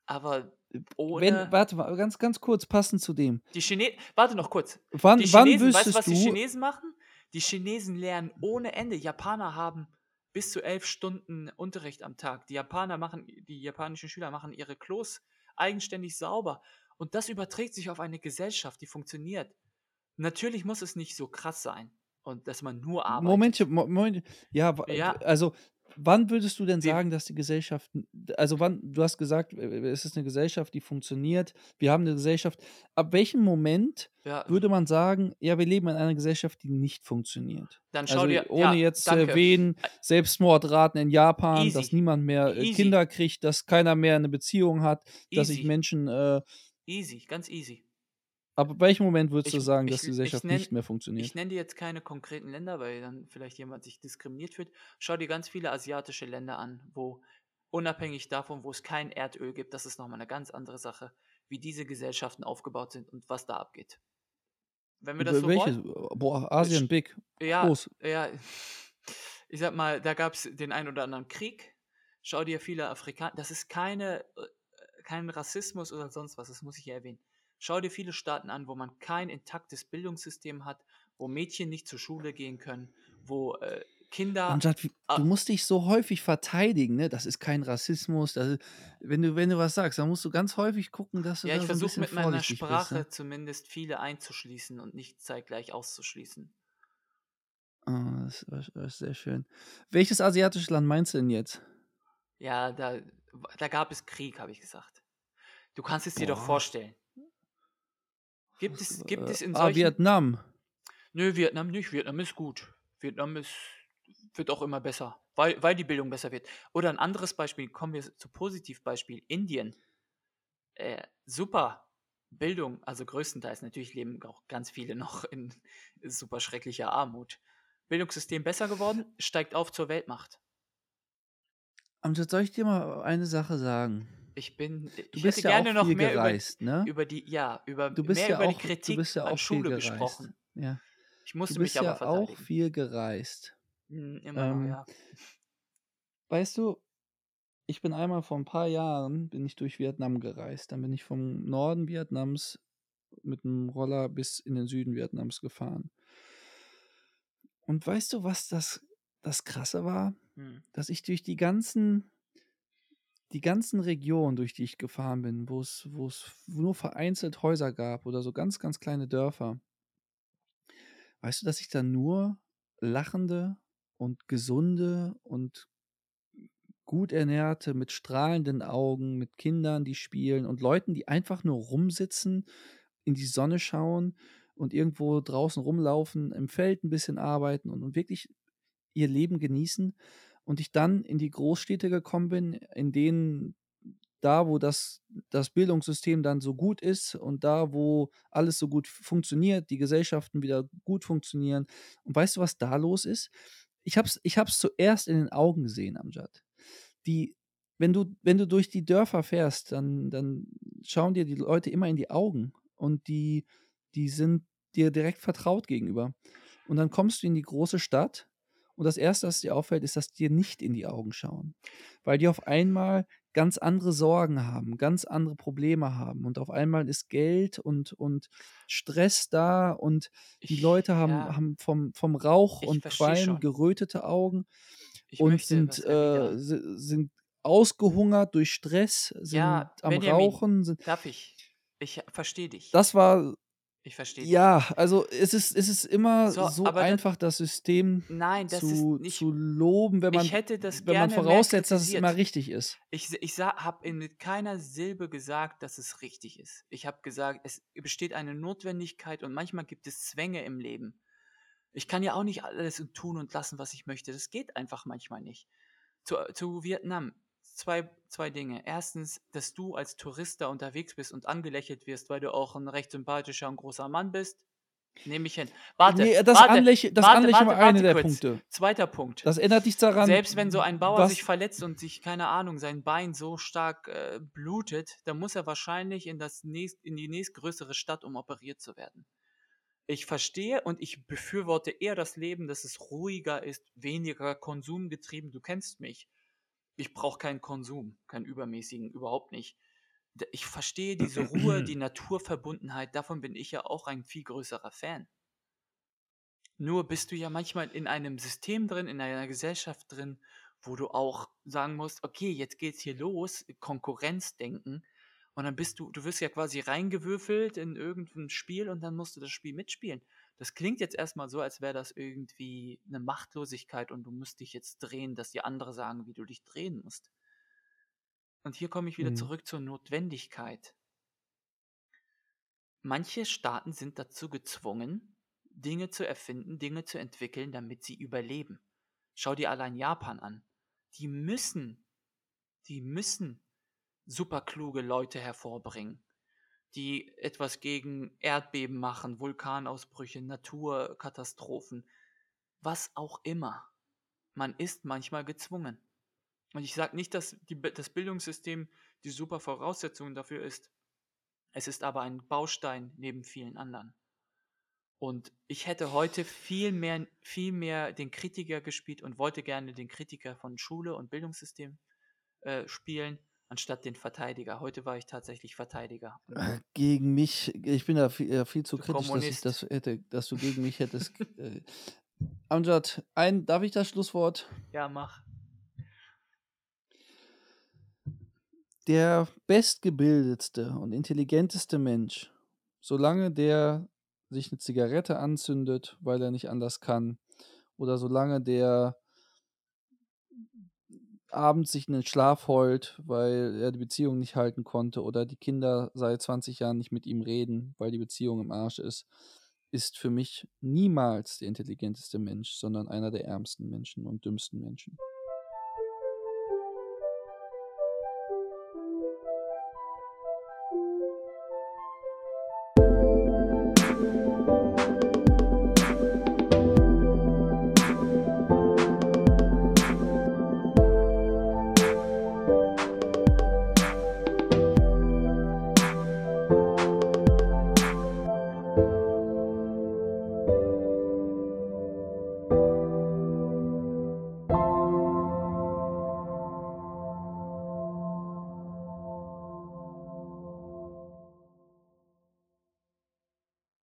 Aber Wenn, ohne warte mal, ganz, ganz kurz, passend zu dem. die Chinesen, warte noch kurz. Wann, Die wann Chinesen, weißt du, was die Chinesen machen? Die Chinesen lernen ohne Ende. Japaner haben bis zu elf Stunden Unterricht am Tag. Die Japaner machen, die japanischen Schüler machen ihre Klos eigenständig sauber. Und das überträgt sich auf eine Gesellschaft, die funktioniert. Natürlich muss es nicht so krass sein und dass man nur arbeitet. Momentchen, Mo- Moment, ja, Ja, also wann würdest du denn sagen, dass die Gesellschaft, also wann, du hast gesagt, äh, es ist eine Gesellschaft, die funktioniert, wir haben eine Gesellschaft, ab welchem Moment ja, würde man sagen, ja, wir leben in einer Gesellschaft, die nicht funktioniert? dann schau Also dir, ohne ja, jetzt zu danke. erwähnen, Ä- Selbstmordraten in Japan, dass Easy, niemand mehr äh, easy, Kinder kriegt, dass keiner mehr eine Beziehung hat, dass sich easy, Menschen, äh, easy, ganz easy. Ab welchem Moment würdest du Ich, sagen, dass ich, die ich Gesellschaft nenne nicht mehr ich funktioniert? nenn dir jetzt keine konkreten Länder, weil dann vielleicht jemand sich diskriminiert fühlt. Schau dir ganz viele asiatische Länder an, wo unabhängig davon, wo es kein Erdöl gibt, das ist nochmal eine ganz andere Sache, wie diese Gesellschaften aufgebaut sind und was da abgeht. Wenn wir das so Welches? wollen, Boah, Asien big, ja, groß. ja, ich sag mal, da gab es den einen oder anderen Krieg. Schau dir viele Afrikaner, das ist keine, äh, kein Rassismus oder sonst was, das muss ich hier erwähnen. Schau dir viele Staaten an, wo man kein intaktes Bildungssystem hat, wo Mädchen nicht zur Schule gehen können, wo äh, Kinder. Amjad, wie- Ah, du musst dich so häufig verteidigen, ne? Das ist kein Rassismus. Das ist, wenn, du, wenn du was sagst, dann musst du ganz häufig gucken, dass du ja, ich da versuche mit meiner vorsichtig bist. Ne? Sprache zumindest viele einzuschließen und nicht zeitgleich auszuschließen. Ah, das, ist sehr schön. Welches asiatische Land meinst du denn jetzt? Ja, da, da gab es Krieg, habe ich gesagt. Du kannst es dir doch vorstellen. Gibt es, gibt es in ah, solchen. Vietnam. Nö, Vietnam nicht. Vietnam ist gut. Vietnam ist, wird auch immer besser, weil, weil die Bildung besser wird. Oder ein anderes Beispiel, kommen wir zu Positivbeispiel, Indien. Äh, super Bildung, also größtenteils. Natürlich leben auch ganz viele noch in super schrecklicher Armut. Bildungssystem besser geworden, steigt auf zur Weltmacht. Amjad, soll ich dir mal eine Sache sagen? Ich bin, Du ich bist hätte ja gerne auch noch viel mehr über, gereist, ne? über die, ja, über Du bist mehr ja über die auch, du Kritik bist ja an auch viel Schule gereist. gesprochen. Ja. Ich Du musste bist mich aber ja auch verteidigen. viel gereist. Hm, immer noch, Ähm, ja. weißt du, ich bin einmal vor ein paar Jahren bin ich durch Vietnam gereist. Dann bin ich vom Norden Vietnams mit dem Roller bis in den Süden Vietnams gefahren. Und weißt du, was das, das Krasse war? Hm. Dass ich durch die ganzen, die ganzen Regionen, durch die ich gefahren bin, wo es, nur vereinzelt Häuser gab oder so ganz, ganz kleine Dörfer, weißt du, dass ich da nur lachende und gesunde und gut ernährte, mit strahlenden Augen, mit Kindern, die spielen und Leuten, die einfach nur rumsitzen, in die Sonne schauen und irgendwo draußen rumlaufen, im Feld ein bisschen arbeiten und, und wirklich ihr Leben genießen. Und ich dann in die Großstädte gekommen bin, in denen da, wo das, das Bildungssystem dann so gut ist und da, wo alles so gut funktioniert, die Gesellschaften wieder gut funktionieren. Und weißt du, was da los ist? Ich habe es ich hab's zuerst in den Augen gesehen, Amjad. Die, wenn, du, wenn du durch die Dörfer fährst, dann, dann schauen dir die Leute immer in die Augen und die, die sind dir direkt vertraut gegenüber. Und dann kommst du in die große Stadt und das Erste, was dir auffällt, ist, dass die dir nicht in die Augen schauen, weil die auf einmal ganz andere Sorgen haben, ganz andere Probleme haben und auf einmal ist Geld und, und Stress da und die Ich, Leute haben, ja, haben vom, vom Rauch ich und Qualm schon. gerötete Augen Ich und sind, äh, sind ausgehungert durch Stress, sind Ja, am Benjamin, Rauchen. Sind, darf ich? Ich verstehe dich. das war, Ich verstehe ja, also es ist, es ist immer So, so aber das, einfach, das System nein, das zu, nicht. zu loben, wenn man, wenn man voraussetzt, dass es immer richtig ist. Ich, ich habe in keiner Silbe gesagt, dass es richtig ist. Ich habe gesagt, es besteht eine Notwendigkeit und manchmal gibt es Zwänge im Leben. Ich kann ja auch nicht alles tun und lassen, was ich möchte. Das geht einfach manchmal nicht. Zu, zu Vietnam. Zwei, zwei Dinge. Erstens, dass du als Tourist da unterwegs bist und angelächelt wirst, weil du auch ein recht sympathischer und großer Mann bist. Nehme ich hin. Warte, Nee, das warte, Anlächeln, das warte, Anlächeln warte, war eine warte der kurz. Punkte. Zweiter Punkt. Das erinnert dich daran, Selbst wenn so ein Bauer sich was. verletzt und sich, keine Ahnung, sein Bein so stark äh, blutet, dann muss er wahrscheinlich in, das nächst, in die nächstgrößere Stadt, um operiert zu werden. Ich verstehe und ich befürworte eher das Leben, dass es ruhiger ist, weniger konsumgetrieben. Du kennst mich. Ich brauche keinen Konsum, keinen übermäßigen, überhaupt nicht. Ich verstehe diese Ruhe, die Naturverbundenheit, davon bin ich ja auch ein viel größerer Fan. Nur bist du ja manchmal in einem System drin, in einer Gesellschaft drin, wo du auch sagen musst, okay, jetzt geht's hier los, Konkurrenzdenken. Und dann bist du, du wirst ja quasi reingewürfelt in irgendein Spiel und dann musst du das Spiel mitspielen. Das klingt jetzt erstmal so, als wäre das irgendwie eine Machtlosigkeit und du musst dich jetzt drehen, dass die andere sagen, wie du dich drehen musst. Und hier komme ich wieder Hm. zurück zur Notwendigkeit. Manche Staaten sind dazu gezwungen, Dinge zu erfinden, Dinge zu entwickeln, damit sie überleben. Schau dir allein Japan an. Die müssen, die müssen superkluge Leute hervorbringen, die etwas gegen Erdbeben machen, Vulkanausbrüche, Naturkatastrophen, was auch immer. Man ist manchmal gezwungen. Und ich sage nicht, dass die, das Bildungssystem die super Voraussetzung dafür ist. Es ist aber ein Baustein neben vielen anderen. Und ich hätte heute viel mehr, viel mehr den Kritiker gespielt und wollte gerne den Kritiker von Schule und Bildungssystem äh, spielen, anstatt den Verteidiger. Heute war ich tatsächlich Verteidiger. Gegen mich, ich bin da viel, äh, viel zu du kritisch, dass ich das hätte, dass du gegen mich hättest. äh, Amjad, ein, darf ich das Schlusswort? Ja, mach. Der bestgebildetste und intelligenteste Mensch, solange der sich eine Zigarette anzündet, weil er nicht anders kann, oder solange der abends sich in den Schlaf heult, weil er die Beziehung nicht halten konnte, oder die Kinder seit 20 Jahren nicht mit ihm reden, weil die Beziehung im Arsch ist, ist für mich niemals der intelligenteste Mensch, sondern einer der ärmsten Menschen und dümmsten Menschen.